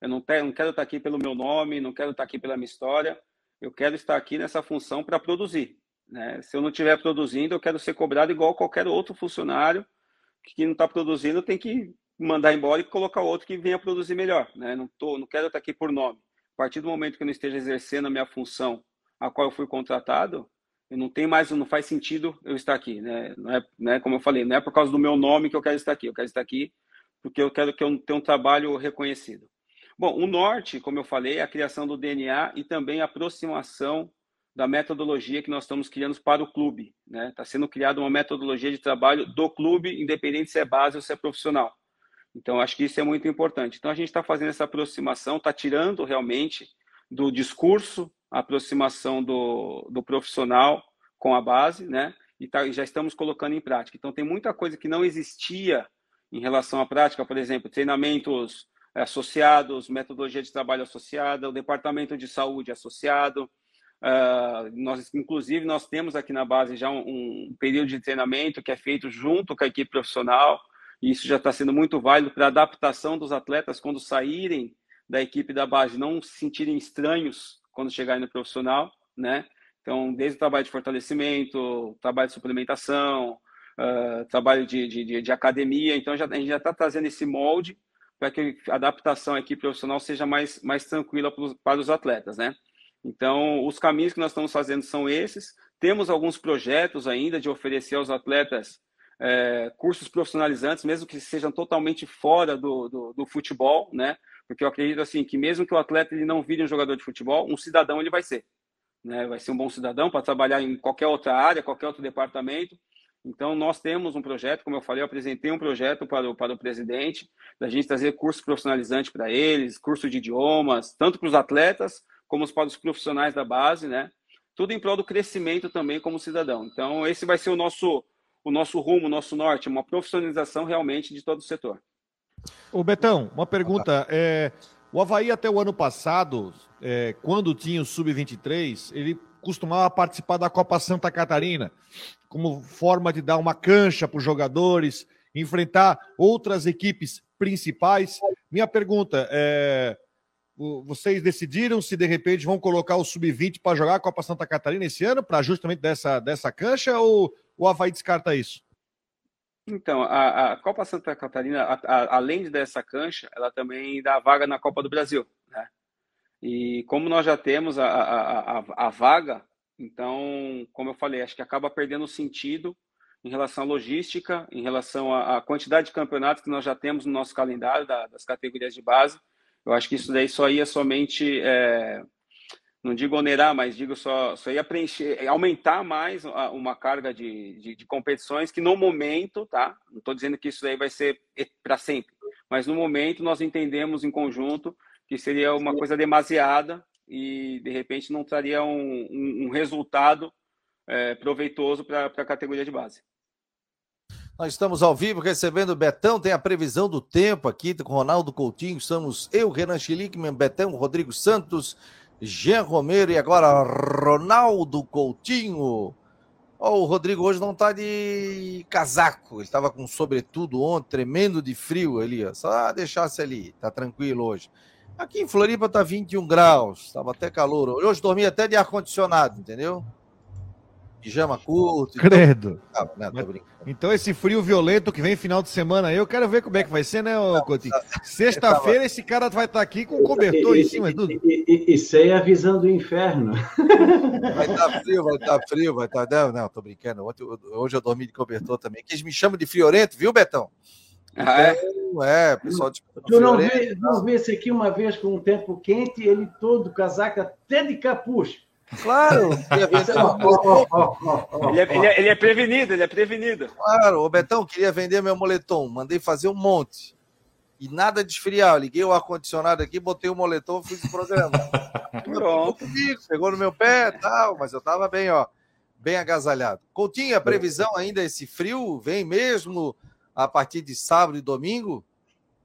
B: Eu não, não quero estar aqui pelo meu nome, não quero estar aqui pela minha história. Eu quero estar aqui nessa função para produzir. Né? Se eu não estiver produzindo, eu quero ser cobrado igual qualquer outro funcionário que não está produzindo tem que mandar embora e colocar outro que venha produzir melhor. Né? Não, tô, não quero estar aqui por nome. A partir do momento que eu não esteja exercendo a minha função a qual eu fui contratado, eu não tem mais, não faz sentido eu estar aqui. Né? Não é, né, como eu falei, não é por causa do meu nome que eu quero estar aqui. Eu quero estar aqui porque eu quero que eu tenha um trabalho reconhecido. Bom, o norte, como eu falei, é a criação do DNA e também a aproximação da metodologia que nós estamos criando para o clube. Está né? Tá sendo criada uma metodologia de trabalho do clube, independente se é base ou se é profissional. Então, acho que isso é muito importante. Então, a gente está fazendo essa aproximação, está tirando realmente do discurso a aproximação do, do profissional com a base, né? E tá, já estamos colocando em prática. Então, tem muita coisa que não existia em relação à prática, por exemplo, treinamentos associados, metodologia de trabalho associada, o departamento de saúde associado, Uh, nós, inclusive, nós temos aqui na base já um, um, período de treinamento que é feito junto com a equipe profissional, e isso já está sendo muito válido para a adaptação dos atletas quando saírem da equipe da base, não se sentirem estranhos quando chegarem no profissional, né? Então, desde o trabalho de fortalecimento, trabalho de suplementação, uh, trabalho de, de, de, academia, então já, a gente já está trazendo esse molde para que a adaptação aqui profissional seja mais, mais tranquila para os, para os atletas, né? Então, os caminhos que nós estamos fazendo são esses. Temos alguns projetos ainda de oferecer aos atletas é, cursos profissionalizantes, mesmo que sejam totalmente fora do, do, do, futebol, né? Porque eu acredito assim que mesmo que o atleta ele não vire um jogador de futebol, um cidadão ele vai ser, né? Vai ser um bom cidadão para trabalhar em qualquer outra área, qualquer outro departamento. Então, nós temos um projeto, como eu falei, eu apresentei um projeto para o, para o presidente, da gente trazer curso profissionalizante para eles, curso de idiomas, tanto para os atletas como para os profissionais da base, né? Tudo em prol do crescimento também como cidadão. Então, esse vai ser o nosso, o nosso rumo, o nosso norte, uma profissionalização realmente de todo o setor.
D: O Betão, uma pergunta. É, o Havaí, até o ano passado, é, quando tinha o Sub-23, ele costumava participar da Copa Santa Catarina, como forma de dar uma cancha para os jogadores, enfrentar outras equipes principais. Minha pergunta é vocês decidiram se de repente vão colocar o sub-20 para jogar a Copa Santa Catarina esse ano, para justamente dessa, dessa cancha, ou o Havaí descarta isso?
B: Então, a, a Copa Santa Catarina, a, a, além dessa cancha, ela também dá vaga na Copa do Brasil. Né? E como nós já temos a, a, vaga, então, como eu falei, acho que acaba perdendo sentido em relação à logística, em relação à, quantidade de campeonatos que nós já temos no nosso calendário da, das categorias de base eu acho que isso daí só ia somente, é, não digo onerar, mas digo só, só ia preencher, aumentar mais uma carga de, de, de competições que no momento, tá? Não estou dizendo que isso daí vai ser para sempre, mas no momento nós entendemos em conjunto que seria uma coisa demasiada e de repente não traria um, um, um resultado é, proveitoso para a categoria de base.
A: Nós estamos ao vivo recebendo o Betão, tem a previsão do tempo aqui com Ronaldo Coutinho, estamos eu, Renan Schlickman, Betão, Rodrigo Santos, Jean Romero e agora Ronaldo Coutinho. Oh, o Rodrigo hoje não está de casaco, ele estava com sobretudo ontem, tremendo de frio ali, ó. só deixasse ali, tá tranquilo hoje. Aqui em Floripa tá 21 graus, estava até calor. Hoje dormi até de ar-condicionado, entendeu? Pijama curto.
D: Então Credo. Então... Ah, não, então esse frio violento que vem final de semana aí, eu quero ver como é que vai ser, né, Coutinho? Sexta-feira esse cara vai estar tá aqui com cobertor e, em cima
F: e tudo. E, e, e sem a visão do inferno.
A: Vai estar tá frio, vai estar tá frio, vai estar... Tá... Não, não, tô brincando. Ontem, hoje eu dormi de cobertor também. Que eles me chamam de friorento, viu, Betão?
F: Ah, é? Então, é, pessoal de Tu não vê, não vê esse aqui uma vez com um tempo quente, ele todo casaca até de capuz.
A: Claro.
B: ele, é, ele, é, ele, é, prevenido, ele é prevenido.
A: Claro, o Betão queria vender meu moletom, mandei fazer um monte. E nada de esfriar. Eu liguei o ar-condicionado aqui, botei o moletom, fiz o programa. [LAUGHS] Pronto. Comigo, pegou no meu pé tal, mas eu tava bem, ó, bem agasalhado. Coutinho, a previsão ainda esse frio vem mesmo a partir de sábado e domingo?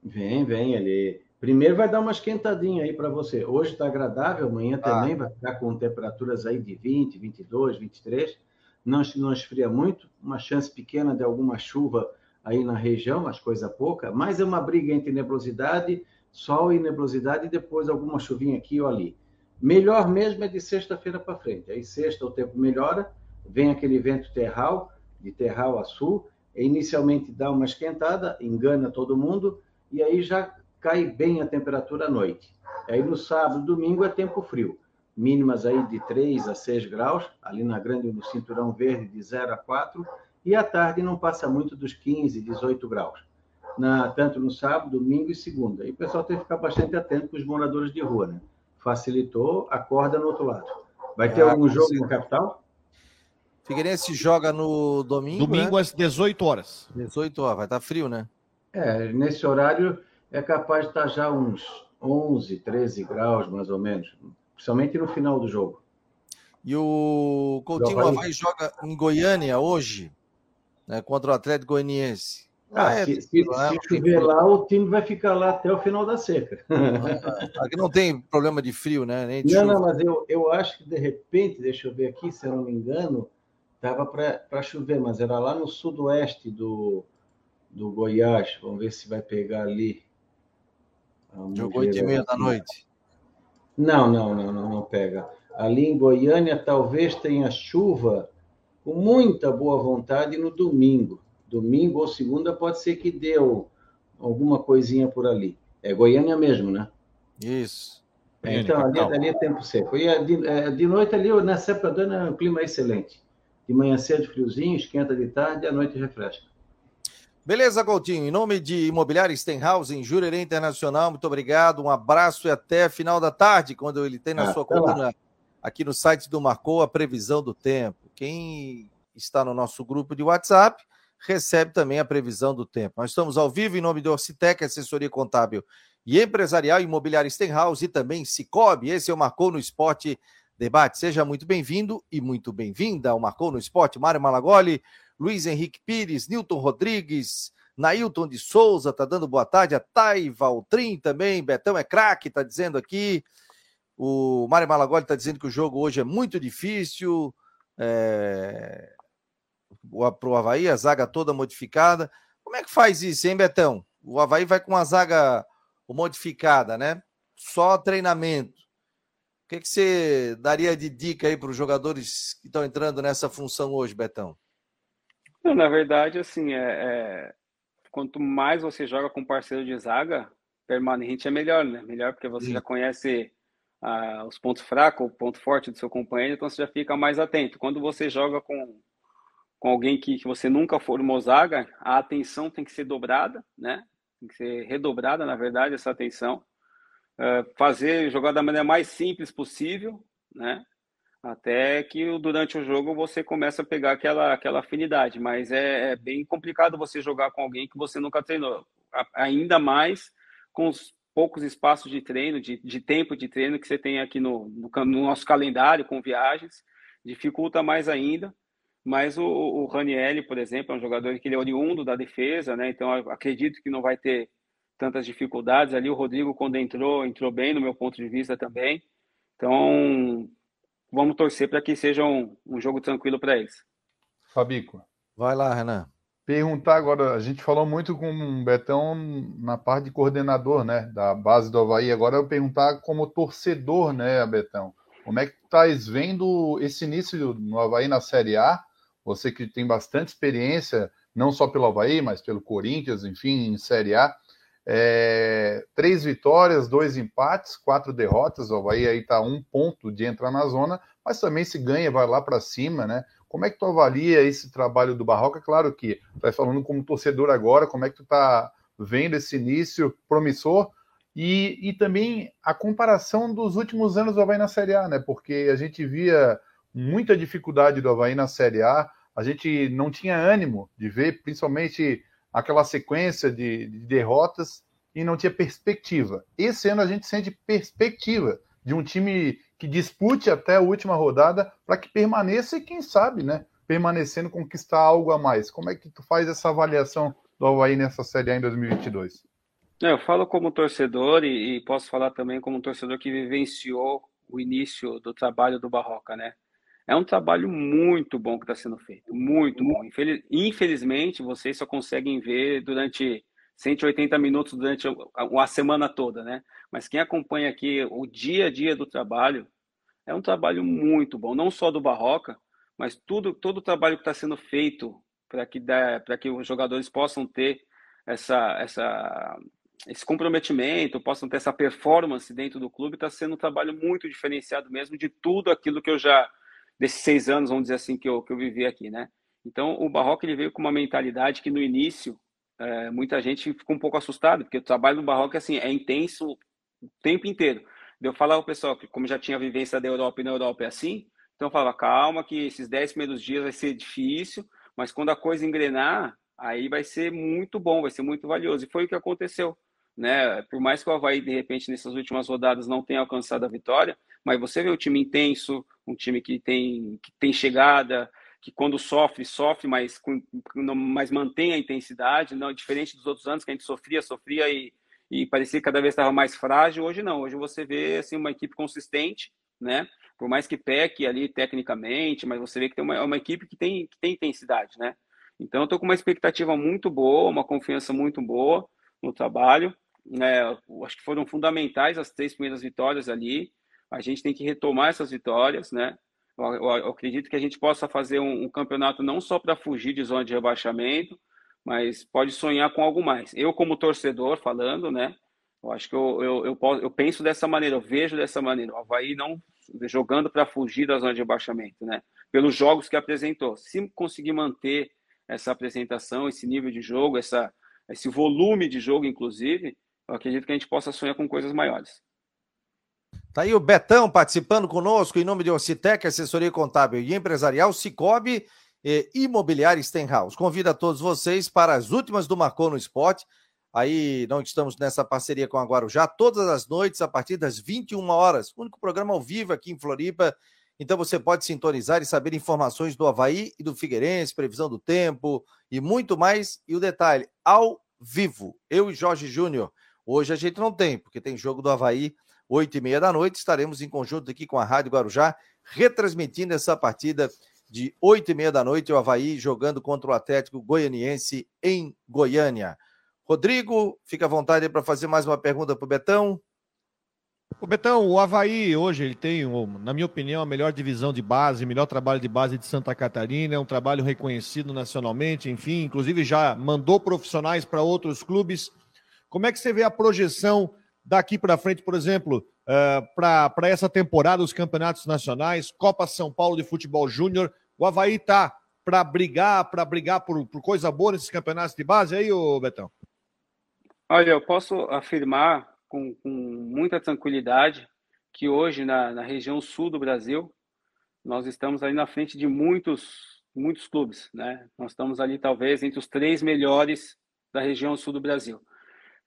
F: Vem, vem ali. Primeiro vai dar uma esquentadinha aí para você. Hoje está agradável, amanhã ah. também vai ficar com temperaturas aí de 20, 22, 23. Não, não esfria muito, uma chance pequena de alguma chuva aí na região, mas coisa pouca. Mas é uma briga entre nebulosidade, sol e nebulosidade e depois alguma chuvinha aqui ou ali. Melhor mesmo é de sexta-feira para frente. Aí sexta o tempo melhora, vem aquele vento terral, de terral a sul, inicialmente dá uma esquentada, engana todo mundo, e aí já cai bem a temperatura à noite. Aí no sábado, domingo é tempo frio, mínimas aí de 3 a 6 graus, ali na grande no cinturão verde de 0 a 4, e à tarde não passa muito dos 15, 18 graus. Na, tanto no sábado, domingo e segunda. E o pessoal tem que ficar bastante atento com os moradores de rua, né? Facilitou, acorda no outro lado. Vai ter ah, algum jogo sim. na capital?
A: Figueirense joga no domingo.
D: Domingo né? às 18 horas.
A: 18 horas, vai estar tá frio, né?
F: É, nesse horário é capaz de estar já uns 11, 13 graus, mais ou menos, principalmente no final do jogo.
A: E o Coutinho Havaí joga em Goiânia hoje, né, contra o Atlético Goianiense.
F: Ah, é, se, se, é, se chover lá, o time vai ficar lá até o final da seca.
A: Aqui não tem problema de frio, né?
F: Nem não, chuva. não, mas eu, eu acho que de repente, deixa eu ver aqui, se eu não me engano, estava para chover, mas era lá no sudoeste do, do Goiás. Vamos ver se vai pegar ali.
A: Jogou oito e meia da noite.
F: Não, não, não, não, não pega. Ali em Goiânia talvez tenha chuva com muita boa vontade no domingo. Domingo ou segunda pode ser que deu alguma coisinha por ali. É Goiânia mesmo, né?
A: Isso.
F: É, então, ali, ali é tempo seco. E de, é, de noite ali, nessa época do ano, o clima é excelente. De manhã cedo, friozinho, esquenta de tarde, à noite refresca.
A: Beleza, Coutinho. Em nome de Imobiliário Stenhouse, em Jurerê Internacional, muito obrigado. Um abraço e até final da tarde, quando ele tem na ah, sua coluna aqui no site do Marcou a previsão do tempo. Quem está no nosso grupo de WhatsApp recebe também a previsão do tempo. Nós estamos ao vivo em nome do Orcitec, assessoria contábil e empresarial, imobiliário Stenhouse e também Cicobi. Esse é o Marcou no Esporte Debate. Seja muito bem-vindo e muito bem-vinda ao Marcou no Esporte. Mário Malagoli, Luiz Henrique Pires, Nilton Rodrigues, Nailton de Souza, tá dando boa tarde. A Thay Valtrin também, Betão é craque, tá dizendo aqui. O Mário Malagoli está dizendo que o jogo hoje é muito difícil. É... Para Havaí, a zaga toda modificada. Como é que faz isso, hein, Betão? O Havaí vai com uma zaga modificada, né? Só treinamento. O que, que você daria de dica aí para os jogadores que estão entrando nessa função hoje, Betão?
B: Na verdade, assim, é, é, quanto mais você joga com parceiro de zaga permanente, é melhor, né? Melhor porque você Sim. já conhece ah, os pontos fracos, o ponto forte do seu companheiro, então você já fica mais atento. Quando você joga com, com alguém que, que você nunca formou zaga, a atenção tem que ser dobrada, né? Tem que ser redobrada, na verdade, essa atenção. Uh, fazer, jogar da maneira mais simples possível, né? Até que durante o jogo você começa a pegar aquela, aquela afinidade, mas é, é bem complicado você jogar com alguém que você nunca treinou. Ainda mais com os poucos espaços de treino, de, de tempo de treino que você tem aqui no, no, no, nosso calendário com viagens, dificulta mais ainda. Mas o, o Ranielli, por exemplo, é um jogador que ele é oriundo da defesa, né? Então acredito que não vai ter tantas dificuldades ali. O Rodrigo, quando entrou, entrou bem no meu ponto de vista também. Então vamos torcer para que seja um, um jogo tranquilo para eles.
C: Fabico.
A: Vai lá, Renan.
C: Perguntar agora, a gente falou muito com o Betão na parte de coordenador, né, da base do Havaí, agora eu perguntar como torcedor, né, Betão, como é que estás vendo esse início no Havaí na Série A, você que tem bastante experiência, não só pelo Havaí, mas pelo Corinthians, enfim, em Série A, é, três vitórias, dois empates, quatro derrotas, o Havaí aí está um ponto de entrar na zona, mas também se ganha, vai lá para cima, né, como é que tu avalia esse trabalho do Barroca? Claro que vai falando como torcedor agora, como é que tu está vendo esse início promissor e, e também a comparação dos últimos anos do Havaí na Série A, né? Porque a gente via muita dificuldade do Havaí na Série A, a gente não tinha ânimo de ver, principalmente aquela sequência de, de derrotas e não tinha perspectiva. Esse ano a gente sente perspectiva de um time que dispute até a última rodada para que permaneça e, quem sabe, né, permanecendo, conquistar algo a mais. Como é que tu faz essa avaliação do Havaí nessa Série A em 2022?
B: É, eu falo como torcedor e, e, posso falar também como torcedor que vivenciou o início do trabalho do Barroca, né? É um trabalho muito bom que está sendo feito, muito bom. Infeliz, infelizmente, vocês só conseguem ver durante 180 minutos durante a semana toda, né? Mas quem acompanha aqui o dia a dia do trabalho, é um trabalho muito bom, não só do Barroca, mas tudo, todo o trabalho que está sendo feito para que, que os jogadores possam ter essa, essa, esse comprometimento, possam ter essa performance dentro do clube, está sendo um trabalho muito diferenciado mesmo de tudo aquilo que eu já, desses seis anos, vamos dizer assim, que eu, que eu vivi aqui, né? Então, o Barroca ele veio com uma mentalidade que no início é, muita gente ficou um pouco assustada, porque o trabalho do Barroca assim, é intenso o tempo inteiro. Eu falava ao pessoal que, como já tinha vivência da Europa e na Europa é assim, então eu falava, calma, que esses 10 primeiros dias vai ser difícil, mas quando a coisa engrenar, aí vai ser muito bom, vai ser muito valioso. E foi o que aconteceu. Né? Por mais que o Havaí, de repente, nessas últimas rodadas não tenha alcançado a vitória, mas você vê o time intenso, um time que tem, que tem chegada, que quando sofre, sofre, mas, mas mantém a intensidade, não diferente dos outros anos que a gente sofria, sofria e, e parecia que cada vez estava mais frágil. Hoje não, hoje você vê assim, uma equipe consistente, né? Por mais que peque ali tecnicamente, mas você vê que tem uma, uma equipe que tem, que tem intensidade, né? Então, eu estou com uma expectativa muito boa, uma confiança muito boa no trabalho. É, acho que foram fundamentais as três primeiras vitórias ali. A gente tem que retomar essas vitórias, né? Eu, eu, eu acredito que a gente possa fazer um, um campeonato não só para fugir de zona de rebaixamento, mas pode sonhar com algo mais. Eu, como torcedor, falando, né? Eu acho que eu, eu, eu, eu penso dessa maneira, eu vejo dessa maneira. O Havaí não jogando para fugir da zona de rebaixamento, né? Pelos jogos que apresentou. Se conseguir manter essa apresentação, esse nível de jogo, essa, esse volume de jogo, inclusive, eu acredito que a gente possa sonhar com coisas maiores.
A: Tá aí o Betão participando conosco em nome de Ocitec, assessoria contábil e empresarial, Cicobi e Imobiliária Stenhouse. Convido a todos vocês para as últimas do Marcou no Esporte. Aí não estamos nessa parceria com a Guarujá, todas as noites, a partir das 21 horas. Único programa ao vivo aqui em Floripa então você pode sintonizar e saber informações do Havaí e do Figueirense, previsão do tempo e muito mais. E o detalhe, ao vivo, eu e Jorge Júnior. Hoje a gente não tem, porque tem jogo do Havaí, oito e meia da noite. Estaremos em conjunto aqui com a Rádio Guarujá, retransmitindo essa partida de oito e meia da noite, o Havaí jogando contra o Atlético Goianiense em Goiânia. Rodrigo, fica à vontade para fazer mais uma pergunta para o Betão.
D: O Betão, o Havaí hoje ele tem, na minha opinião, a melhor divisão de base, melhor trabalho de base de Santa Catarina, é um trabalho reconhecido nacionalmente, enfim, inclusive já mandou profissionais para outros clubes. Como é que você vê a projeção daqui para frente, por exemplo, uh, para essa temporada dos campeonatos nacionais, Copa São Paulo de Futebol Júnior? O Havaí está para brigar, para brigar por, por coisa boa nesses campeonatos de base aí, ô Betão?
B: Olha, eu posso afirmar com, com muita tranquilidade que hoje na, na, região sul do Brasil nós estamos ali na frente de muitos muitos clubes, né? Nós estamos ali talvez entre os três melhores da região sul do Brasil.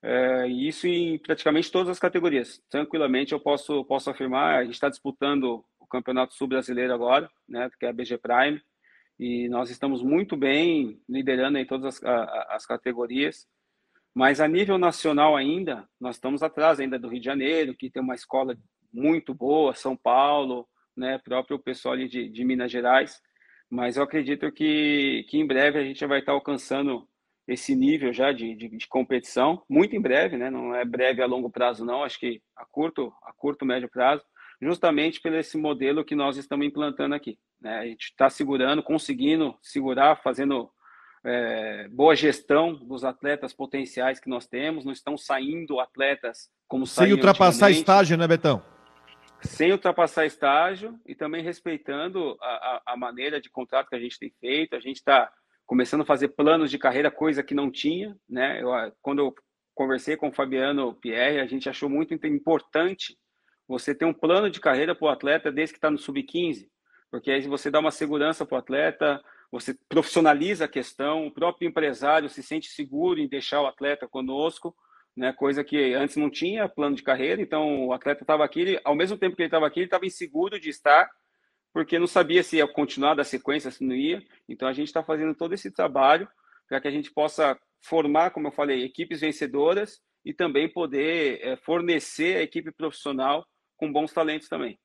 B: É, isso em praticamente todas as categorias. Tranquilamente eu posso posso afirmar. A gente está disputando o Campeonato Sul Brasileiro agora, né? Que é a BG Prime e nós estamos muito bem liderando em todas as, as categorias. Mas a nível nacional ainda, nós estamos atrás ainda do Rio de Janeiro, que tem uma escola muito boa, São Paulo, né, próprio pessoal de, de Minas Gerais. Mas eu acredito que, que em breve a gente vai estar alcançando esse nível já de, de, de, competição, muito em breve, né? Não é breve a longo prazo, não. Acho que a curto, a curto, médio prazo, justamente pelo esse modelo que nós estamos implantando aqui. Né? A gente está segurando, conseguindo segurar, fazendo é, boa gestão dos atletas potenciais que nós temos, não estão saindo atletas como
D: Sem ultrapassar estágio, né, Betão?
B: Sem ultrapassar estágio e também respeitando a, a, a maneira de contrato que a gente tem feito. A gente está começando a fazer planos de carreira, coisa que não tinha, né? Eu, quando eu conversei com o Fabiano Pierre, a gente achou muito importante você ter um plano de carreira para o atleta desde que está no sub-15, porque aí você dá uma segurança para o atleta, você profissionaliza a questão, o próprio empresário se sente seguro em deixar o atleta conosco, né, coisa que antes não tinha plano de carreira, então o atleta estava aqui, ele, ao mesmo tempo que ele estava aqui, ele estava inseguro de estar, porque não sabia se ia continuar da sequência, se não ia, então a gente está fazendo todo esse trabalho para que a gente possa formar, como eu falei, equipes vencedoras e também poder é, fornecer a equipe profissional com bons talentos também.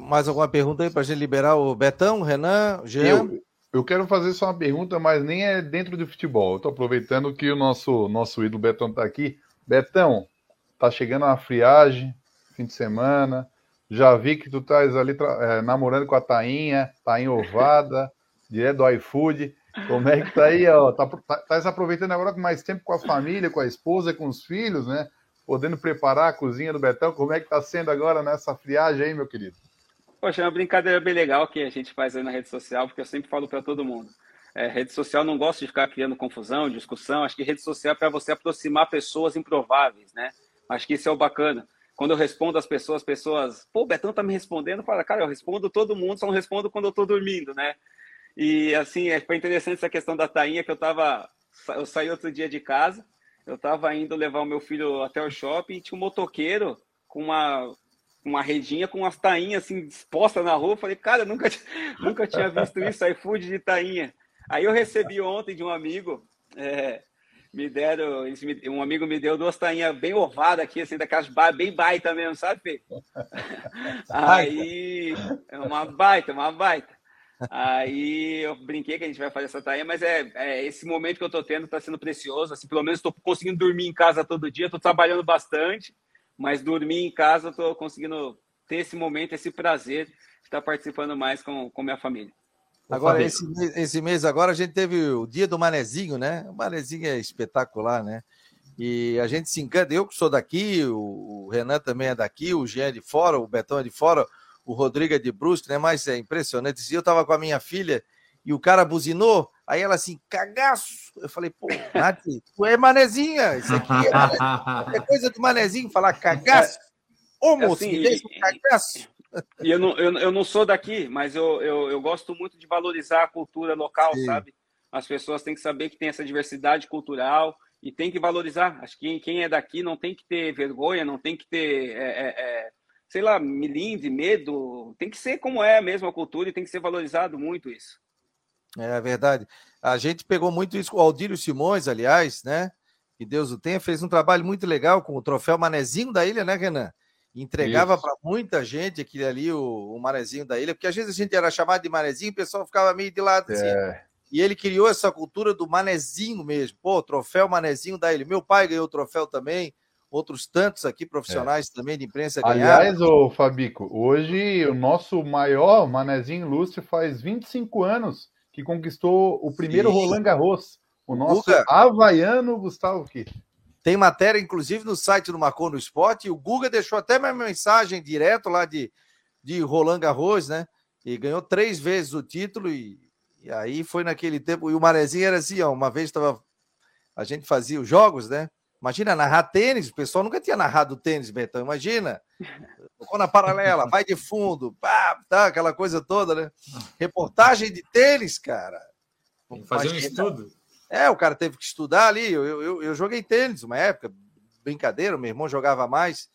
A: Mais alguma pergunta aí para a gente liberar o Betão, Renan, Jean?
C: Eu, eu quero fazer só uma pergunta, mas nem é dentro do futebol. Eu estou aproveitando que o nosso, nosso ídolo Betão está aqui. Betão, tá chegando a friagem, fim de semana. Já vi que tu estás ali é, namorando com a Tainha, Tainha ovada, [LAUGHS] direto do iFood. Como é que tá aí, ó? Tá, tá, tá aproveitando agora com mais tempo com a família, com a esposa, com os filhos, né? Podendo preparar a cozinha do Betão. Como é que tá sendo agora nessa friagem aí, meu querido?
B: Poxa, é uma brincadeira bem legal que a gente faz aí na rede social, porque eu sempre falo para todo mundo. É, rede social não gosta de ficar criando confusão, discussão. Acho que rede social é para você aproximar pessoas improváveis, né? Acho que isso é o bacana. Quando eu respondo às pessoas, pessoas, pô, Betão tá me respondendo, fala, cara, eu respondo todo mundo, só não respondo quando eu tô dormindo, né? E assim, é, foi interessante essa questão da tainha que eu tava, eu saí outro dia de casa, eu tava indo levar o meu filho até o shopping e tinha um motoqueiro com uma uma redinha com umas tainhas assim dispostas na rua. Falei, cara, nunca, nunca tinha visto isso, iFood de tainha. Aí eu recebi ontem de um amigo, é, me deram, um amigo me deu duas tainhas bem ovadas aqui, assim, daquelas bem baita mesmo, sabe, Fê? [LAUGHS] Aí, é uma baita, uma baita. Aí eu brinquei que a gente vai fazer essa tainha, mas é, é esse momento que eu tô tendo está sendo precioso. Assim, pelo menos estou conseguindo dormir em casa todo dia, estou trabalhando bastante, mas dormir em casa estou conseguindo ter esse momento, esse prazer de estar participando mais com, com minha família.
A: Agora, esse mês, esse mês agora a gente teve o dia do Manezinho, né? O Manezinho é espetacular, né? E a gente se encanta, eu que sou daqui, o Renan também é daqui, o Jean é de fora, o Betão é de fora, o Rodrigo é de Brusque, né? Mas é impressionante. Eu tava com a minha filha e o cara buzinou, aí ela assim, cagaço. Eu falei, pô, [LAUGHS] Nath, tu é manezinha, isso aqui é, [LAUGHS] é coisa do manezinho, falar cagaço. Ô, moço, assim, me deixa um cagaço.
B: E eu não, eu, eu não sou daqui, mas eu, eu, eu gosto muito de valorizar a cultura local, Sim. sabe? As pessoas têm que saber que tem essa diversidade cultural e tem que valorizar. Acho que quem é daqui não tem que ter vergonha, não tem que ter, é, é, é, sei lá, milinde, medo. Tem que ser como é mesmo a cultura e tem que ser valorizado muito isso.
A: É verdade. A gente pegou muito isso com o Aldírio Simões, aliás, né? Que Deus o tenha, fez um trabalho muito legal com o troféu Manezinho da Ilha, né, Renan? Entregava para muita gente aquele ali, o, o manezinho da ilha, porque às vezes a gente era chamado de manezinho e o pessoal ficava meio de lado assim. É. E ele criou essa cultura do manezinho mesmo. Pô, troféu manezinho da ilha. Meu pai ganhou o troféu também, outros tantos aqui profissionais é. também de imprensa
C: ganharam. Aliás, ô Fabico, hoje o nosso maior manezinho ilustre faz 25 anos que conquistou o primeiro Sim. Roland Garros. O nosso Luca. havaiano Gustavo Kirch.
A: Tem matéria, inclusive, no site do Marcou no Esporte. E o Guga deixou até uma mensagem direto lá de, de Roland Garros, né? E ganhou três vezes o título. E, e aí foi naquele tempo. E o Marezinho era assim, ó. Uma vez estava. A gente fazia os jogos, né? Imagina narrar tênis, o pessoal nunca tinha narrado tênis, Betão. Imagina. Tocou na paralela, vai de fundo, pá, tá, aquela coisa toda, né? Reportagem de tênis, cara.
E: Fazer um estudo.
A: É, o cara teve que estudar ali. Eu, eu, eu joguei tênis uma época, brincadeira, meu irmão jogava mais.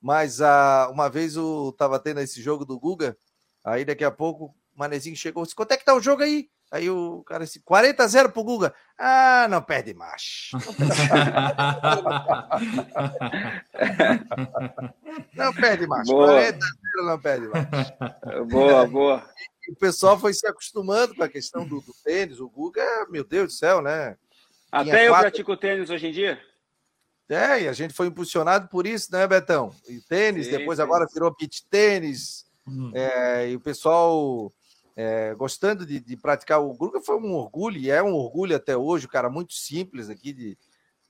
A: Mas uh, uma vez eu tava tendo esse jogo do Guga, aí daqui a pouco o Manezinho chegou e disse: quanto é que tá o jogo aí? Aí o cara disse: 40 a 0 pro Guga. Ah, não perde mais. [LAUGHS] Não perde mais. Boa. 40 a 0 não perde mais. [LAUGHS]
B: Boa, boa
A: o pessoal foi se acostumando com a questão do, do tênis. O Guga, meu Deus do céu, né?
B: Até eu quatro... pratico tênis hoje em dia.
A: É, e a gente foi impulsionado por isso, né, Betão? E tênis, sim, depois sim. agora virou beach tênis. Hum. É, e o pessoal é, gostando de, de, praticar o Guga foi um orgulho, e é um orgulho até hoje, o cara muito simples aqui de,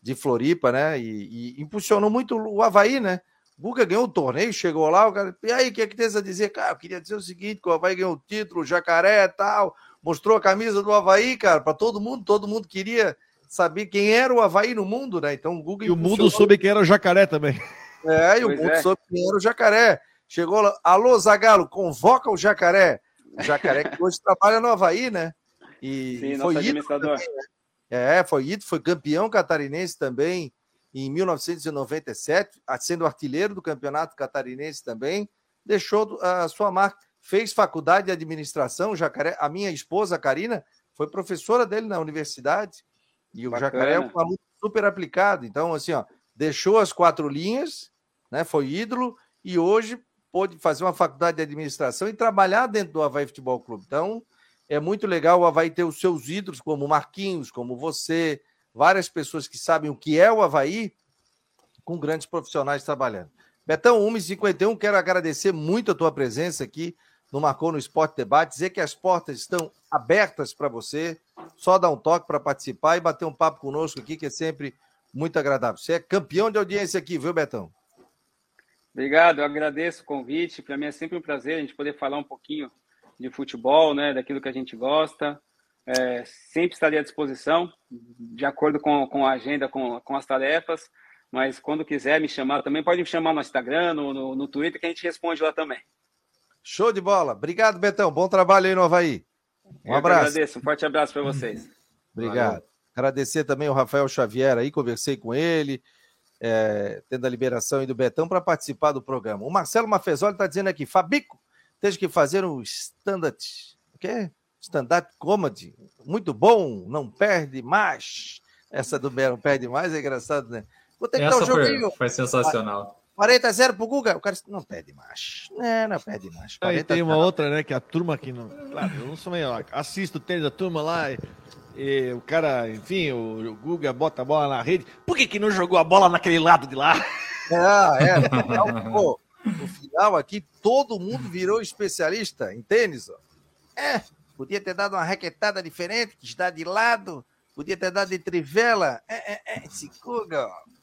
A: de Floripa, né? E, e impulsionou muito o Havaí, né? Guga ganhou o torneio, chegou lá, o cara, e aí, o que é que tem a dizer? Cara, eu queria dizer o seguinte, que o Havaí ganhou o título, o jacaré e tal, mostrou a camisa do Havaí, cara, para todo mundo, todo mundo queria saber quem era o Havaí no mundo, né? Então o Guga...
D: E o mundo soube quem era o jacaré também.
A: É, e o mundo é. soube quem era o jacaré. Chegou lá, alô, Zagalo, convoca o jacaré. O jacaré que hoje trabalha no Havaí, né?
B: E Sim, foi ídolo também,
A: né? É, foi ídolo, foi campeão catarinense também, em 1997, sendo artilheiro do campeonato catarinense também, deixou a sua marca, fez faculdade de administração, Jacaré, a minha esposa, Karina, foi professora dele na universidade, e o Bacana. Jacaré é um aluno super aplicado, então assim, ó, deixou as quatro linhas, né, foi ídolo, e hoje pôde fazer uma faculdade de administração e trabalhar dentro do Havaí Futebol Clube. Então, é muito legal o Havaí ter os seus ídolos, como Marquinhos, como você, várias pessoas que sabem o que é o Havaí, com grandes profissionais trabalhando. Betão, 1h51, quero agradecer muito a tua presença aqui no Marcou no Esporte Debate, dizer que as portas estão abertas para você, só dar um toque para participar e bater um papo conosco aqui, que é sempre muito agradável. Você é campeão de audiência aqui, viu, Betão?
B: Obrigado, eu agradeço o convite. Para mim é sempre um prazer a gente poder falar um pouquinho de futebol, né, daquilo que a gente gosta. É, sempre estaria à disposição, de acordo com, com a agenda, com, com as tarefas. Mas quando quiser me chamar também, pode me chamar no Instagram, no, no, no Twitter, que a gente responde lá também.
A: Show de bola. Obrigado, Betão. Bom trabalho aí no Havaí.
B: Um Eu abraço. agradeço. Um forte abraço para vocês.
A: Obrigado. Valeu. Agradecer também o Rafael Xavier aí, conversei com ele. É, tendo a liberação aí do Betão para participar do programa. O Marcelo Mafezoli está dizendo aqui, Fabico, tens que fazer um stand-up, o quê? Stand-up comedy, muito bom, não perde mais. Essa do não perde mais é engraçado, né?
E: Vou ter que Essa dar um joguinho. Foi, foi sensacional.
A: 40 a 0 pro Guga. O cara não perde mais. É, não perde mais.
D: Aí tem uma outra, né? Que a turma aqui não. Claro, eu não sou meio. Assisto o tênis da turma lá e, e, o cara, enfim, o, Guga bota a bola na rede. Por que, que não jogou a bola naquele lado de lá?
A: É, [LAUGHS] é. No final, pô, no final aqui, todo mundo virou especialista em tênis. Ó. É, podia ter dado uma raquetada diferente, que está de lado. Podia ter dado de trivela. É, é, é, esse Guga, ó.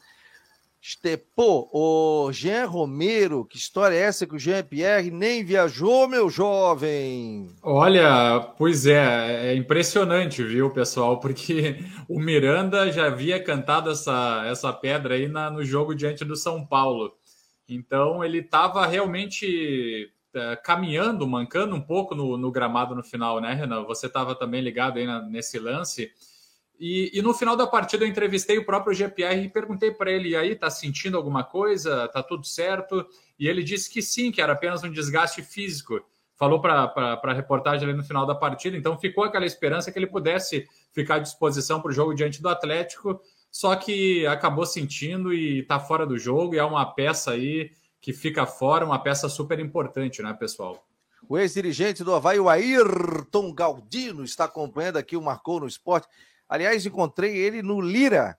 A: Estepô, o Jean Romero, que história é essa que o Jean Pierre nem viajou, meu jovem?
E: Olha, pois é, é impressionante, viu, pessoal? Porque [LAUGHS] o Miranda já havia cantado essa, essa pedra aí na, no jogo diante do São Paulo. Então ele estava realmente é, caminhando, mancando um pouco no, no, gramado no final, né, Renan? Você estava também ligado aí na, nesse lance. E, e, no final da partida eu entrevistei o próprio GPR e perguntei para ele: e aí, tá sentindo alguma coisa? Tá tudo certo? E ele disse que sim, que era apenas um desgaste físico. Falou para a reportagem ali no final da partida, então ficou aquela esperança que ele pudesse ficar à disposição para o jogo diante do Atlético, só que acabou sentindo e está fora do jogo, e é uma peça aí que fica fora, uma peça super importante, né, pessoal?
A: O ex-dirigente do Havaí, o Ayrton Galdino, está acompanhando aqui o Marcou no Esporte. Aliás, encontrei ele no Lira,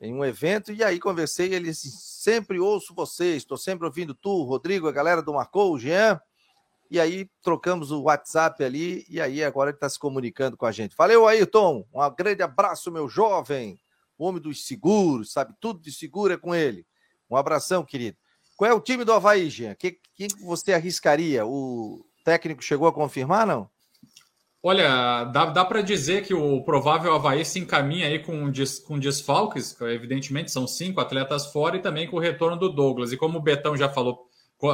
A: em um evento, e aí conversei. Ele disse: sempre ouço vocês, estou sempre ouvindo tu, Rodrigo, a galera do Marcou, o Jean. E aí trocamos o WhatsApp ali, e aí agora ele está se comunicando com a gente. Valeu, Ayrton. Um grande abraço, meu jovem. Homem dos seguros, sabe? Tudo de seguro é com ele. Um abração, querido. Qual é o time do Havaí, Jean? Quem, quem você arriscaria? O técnico chegou a confirmar, não?
E: Olha, dá, dá para dizer que o provável Havaí se encaminha aí com, des, com desfalques, evidentemente são cinco atletas fora, e também com o retorno do Douglas. E como o Betão já falou,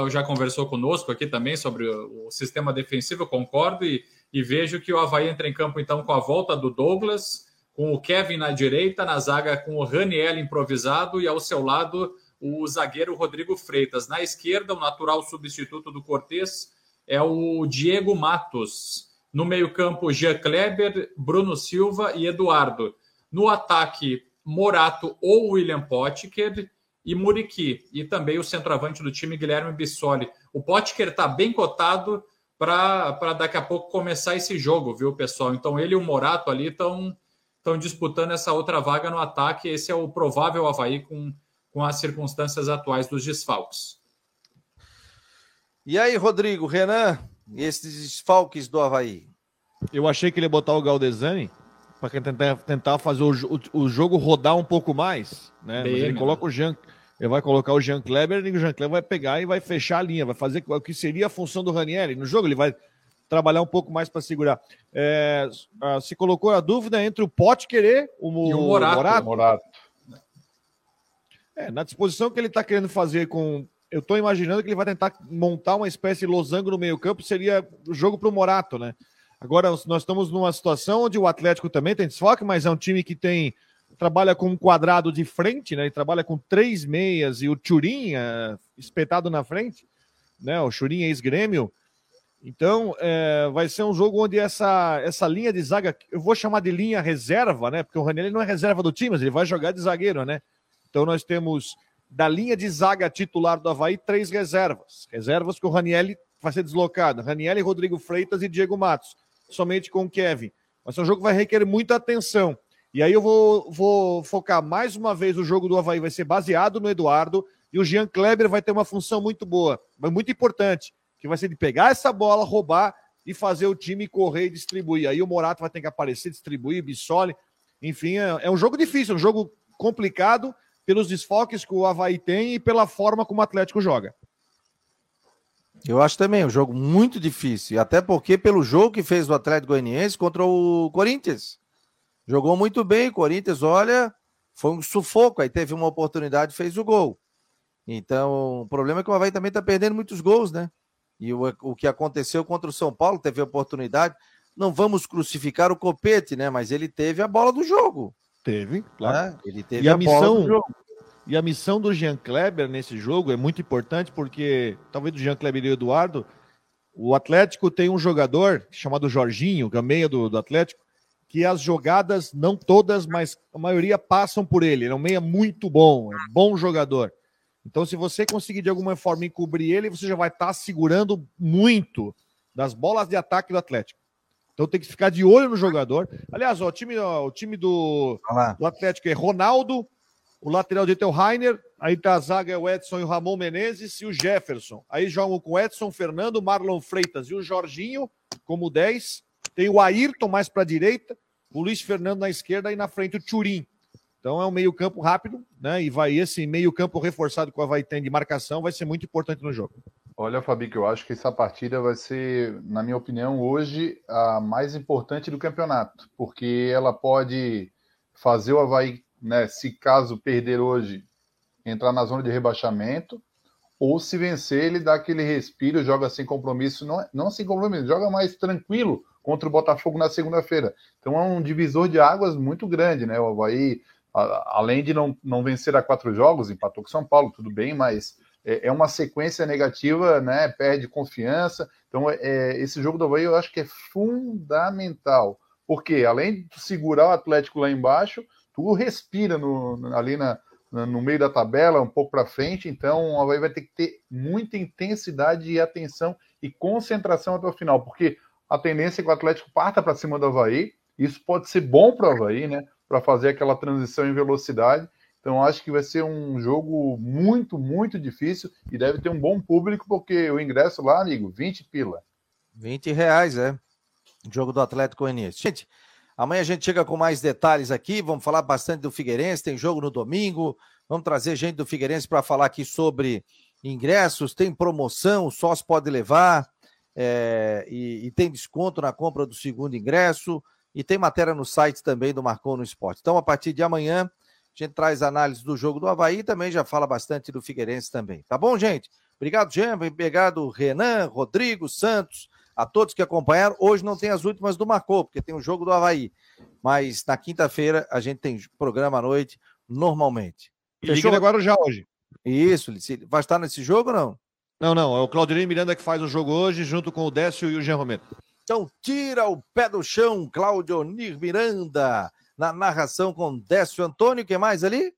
E: já conversou conosco aqui também sobre o, o sistema defensivo, eu concordo, e, e, vejo que o Havaí entra em campo então com a volta do Douglas, com o Kevin na direita, na zaga com o Raniel improvisado, e ao seu lado o zagueiro Rodrigo Freitas. Na esquerda, o natural substituto do Cortez é o Diego Matos. No meio-campo, Jean Kleber, Bruno Silva e Eduardo. No ataque, Morato ou William Potker e Muriqui. E também o centroavante do time, Guilherme Bissoli. O Potker está bem cotado para daqui a pouco começar esse jogo, viu, pessoal? Então ele e o Morato ali estão disputando essa outra vaga no ataque. Esse é o provável Havaí com, com as circunstâncias atuais dos desfalques.
A: E aí, Rodrigo, Renan, esses desfalques do Havaí?
D: Eu achei que ele ia botar o Galdesani para tentar, tentar fazer o, o, o, jogo rodar um pouco mais, né? Bem, Mas ele coloca o Jean, ele vai colocar o Jean Kleber e o Jean Kleber vai pegar e vai fechar a linha, vai fazer o que seria a função do Ranieri. No jogo ele vai trabalhar um pouco mais para segurar. É, se colocou a dúvida entre o Pote querer o, e o Morato. Morato. Morato. É, na disposição que ele está querendo fazer com eu estou imaginando que ele vai tentar montar uma espécie de losango no meio-campo, seria jogo para o Morato, né? Agora, nós estamos numa situação onde o Atlético também tem desfoque, mas é um time que tem trabalha com um quadrado de frente, né? Ele trabalha com três meias e o Turin é, espetado na frente, né? O Turin ex-grêmio. Então, é, vai ser um jogo onde essa, essa linha de zaga, eu vou chamar de linha reserva, né? Porque o Raniel não é reserva do time, mas ele vai jogar de zagueiro, né? Então, nós temos da linha de zaga titular do Havaí, três reservas. Reservas que o Ranielli vai ser deslocado. Ranielli, Rodrigo Freitas e Diego Matos. Somente com o Kevin. Mas é um jogo que vai requerer muita atenção. E aí eu vou, vou focar mais uma vez o jogo do Havaí vai ser baseado no Eduardo e o Jean Kleber vai ter uma função muito boa, mas muito importante, que vai ser de pegar essa bola, roubar e fazer o time correr e distribuir. Aí o Morato vai ter que aparecer, distribuir, Bissoli. Enfim, é, é um jogo difícil, um jogo complicado, pelos desfoques que o Havaí tem e pela forma como o Atlético joga.
A: Eu acho também um jogo muito difícil, até porque pelo jogo que fez o Atlético Goianiense contra o Corinthians. Jogou muito bem, o Corinthians, olha, foi um sufoco, aí teve uma oportunidade, fez o gol. Então, o problema é que o Havaí também está perdendo muitos gols, né? E o, o que aconteceu contra o São Paulo, teve oportunidade. Não vamos crucificar o Copete, né? Mas ele teve a bola do jogo.
D: Teve, claro.
A: Né? Ele teve e a, a missão,
D: E a missão do Jean Kleber nesse jogo é muito importante porque, talvez do Jean Kleber e do Eduardo, o Atlético tem um jogador chamado Jorginho, que é meia do, do Atlético, que as jogadas, não todas, mas a maioria passam por ele. Ele é um meia muito bom, é um bom jogador. Então, se você conseguir de alguma forma encobrir ele, você já vai estar tá segurando muito das bolas de ataque do Atlético. Então tem que ficar de olho no jogador. Aliás, ó, o time, ó, o time do, do Atlético é Ronaldo, o lateral direito é o Rainer, aí tá a zaga é o Edson e o Ramon Menezes e o Jefferson. Aí jogam com o Edson, Fernando, Marlon Freitas e o Jorginho como 10. Tem o Ayrton mais para a direita, o Luiz Fernando na esquerda e na frente o Turim. Então é um meio-campo rápido, né? E vai esse meio-campo reforçado com a vai ter de marcação vai ser muito importante no jogo.
C: Olha, Fabi, que eu acho que essa partida vai ser, na minha opinião, hoje a mais importante do campeonato, porque ela pode fazer o Havaí, né, se caso perder hoje, entrar na zona de rebaixamento, ou se vencer, ele dá aquele respiro, joga sem compromisso, não, não sem compromisso, joga mais tranquilo contra o Botafogo na segunda-feira. Então é um divisor de águas muito grande, né? O Havaí, a, além de não, não vencer a quatro jogos, empatou com São Paulo, tudo bem, mas é, é uma sequência negativa, né? Perde confiança. Então, é, esse jogo do Havaí eu acho que é fundamental. Porque além de segurar o Atlético lá embaixo, tu respira no, ali na, no meio da tabela, um pouco para frente, então o Havaí vai ter que ter muita intensidade e atenção e concentração até o final, porque a tendência é que o Atlético parta para cima do Havaí, isso pode ser bom para o Havaí, né? Para fazer aquela transição em velocidade. Então acho que vai ser um jogo muito, muito difícil e deve ter um bom público, porque o ingresso lá, amigo, 20 pila.
A: 20 reais, é. Jogo do Atlético Goianiense. Gente, Amanhã a gente chega com mais detalhes aqui. Vamos falar bastante do Figueirense. Tem jogo no domingo. Vamos trazer gente do Figueirense para falar aqui sobre ingressos. Tem promoção, o sócio pode levar. É, e, e, tem desconto na compra do segundo ingresso. E tem matéria no site também do Marcou no Esporte. Então, a partir de amanhã, a gente traz análise do jogo do Havaí e também já fala bastante do Figueirense também. Tá bom, gente? Obrigado, Jean. Obrigado, Renan, Rodrigo, Santos a todos que acompanharam. Hoje não tem as últimas do Marcou, porque tem o jogo do Havaí. Mas na quinta-feira a gente tem programa à noite, normalmente.
D: Fechou agora já hoje.
A: Isso, vai estar nesse jogo ou não?
D: Não, não. É o Claudinei Miranda que faz o jogo hoje, junto com o Décio e o Jean Romero.
A: Então tira o pé do chão, Claudio Nir Miranda, na narração com Décio Antônio. Quem mais ali?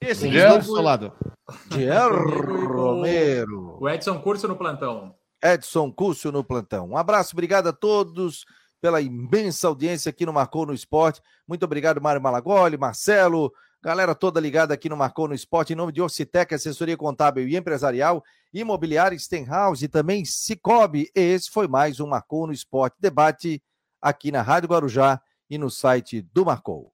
D: Esse Jean do lado.
A: Jean Romero.
E: O Edson Curso no plantão.
A: Edson Cúcio no plantão. Um abraço, obrigado a todos pela imensa audiência aqui no Marcou no Esporte. Muito obrigado, Mário Malagoli, Marcelo, galera toda ligada aqui no Marcou no Esporte, em nome de Orcitec, assessoria contábil e empresarial, imobiliária Stenhouse e também Cicobi. Esse foi mais um Marcou no Esporte debate aqui na Rádio Guarujá e no site do Marcou.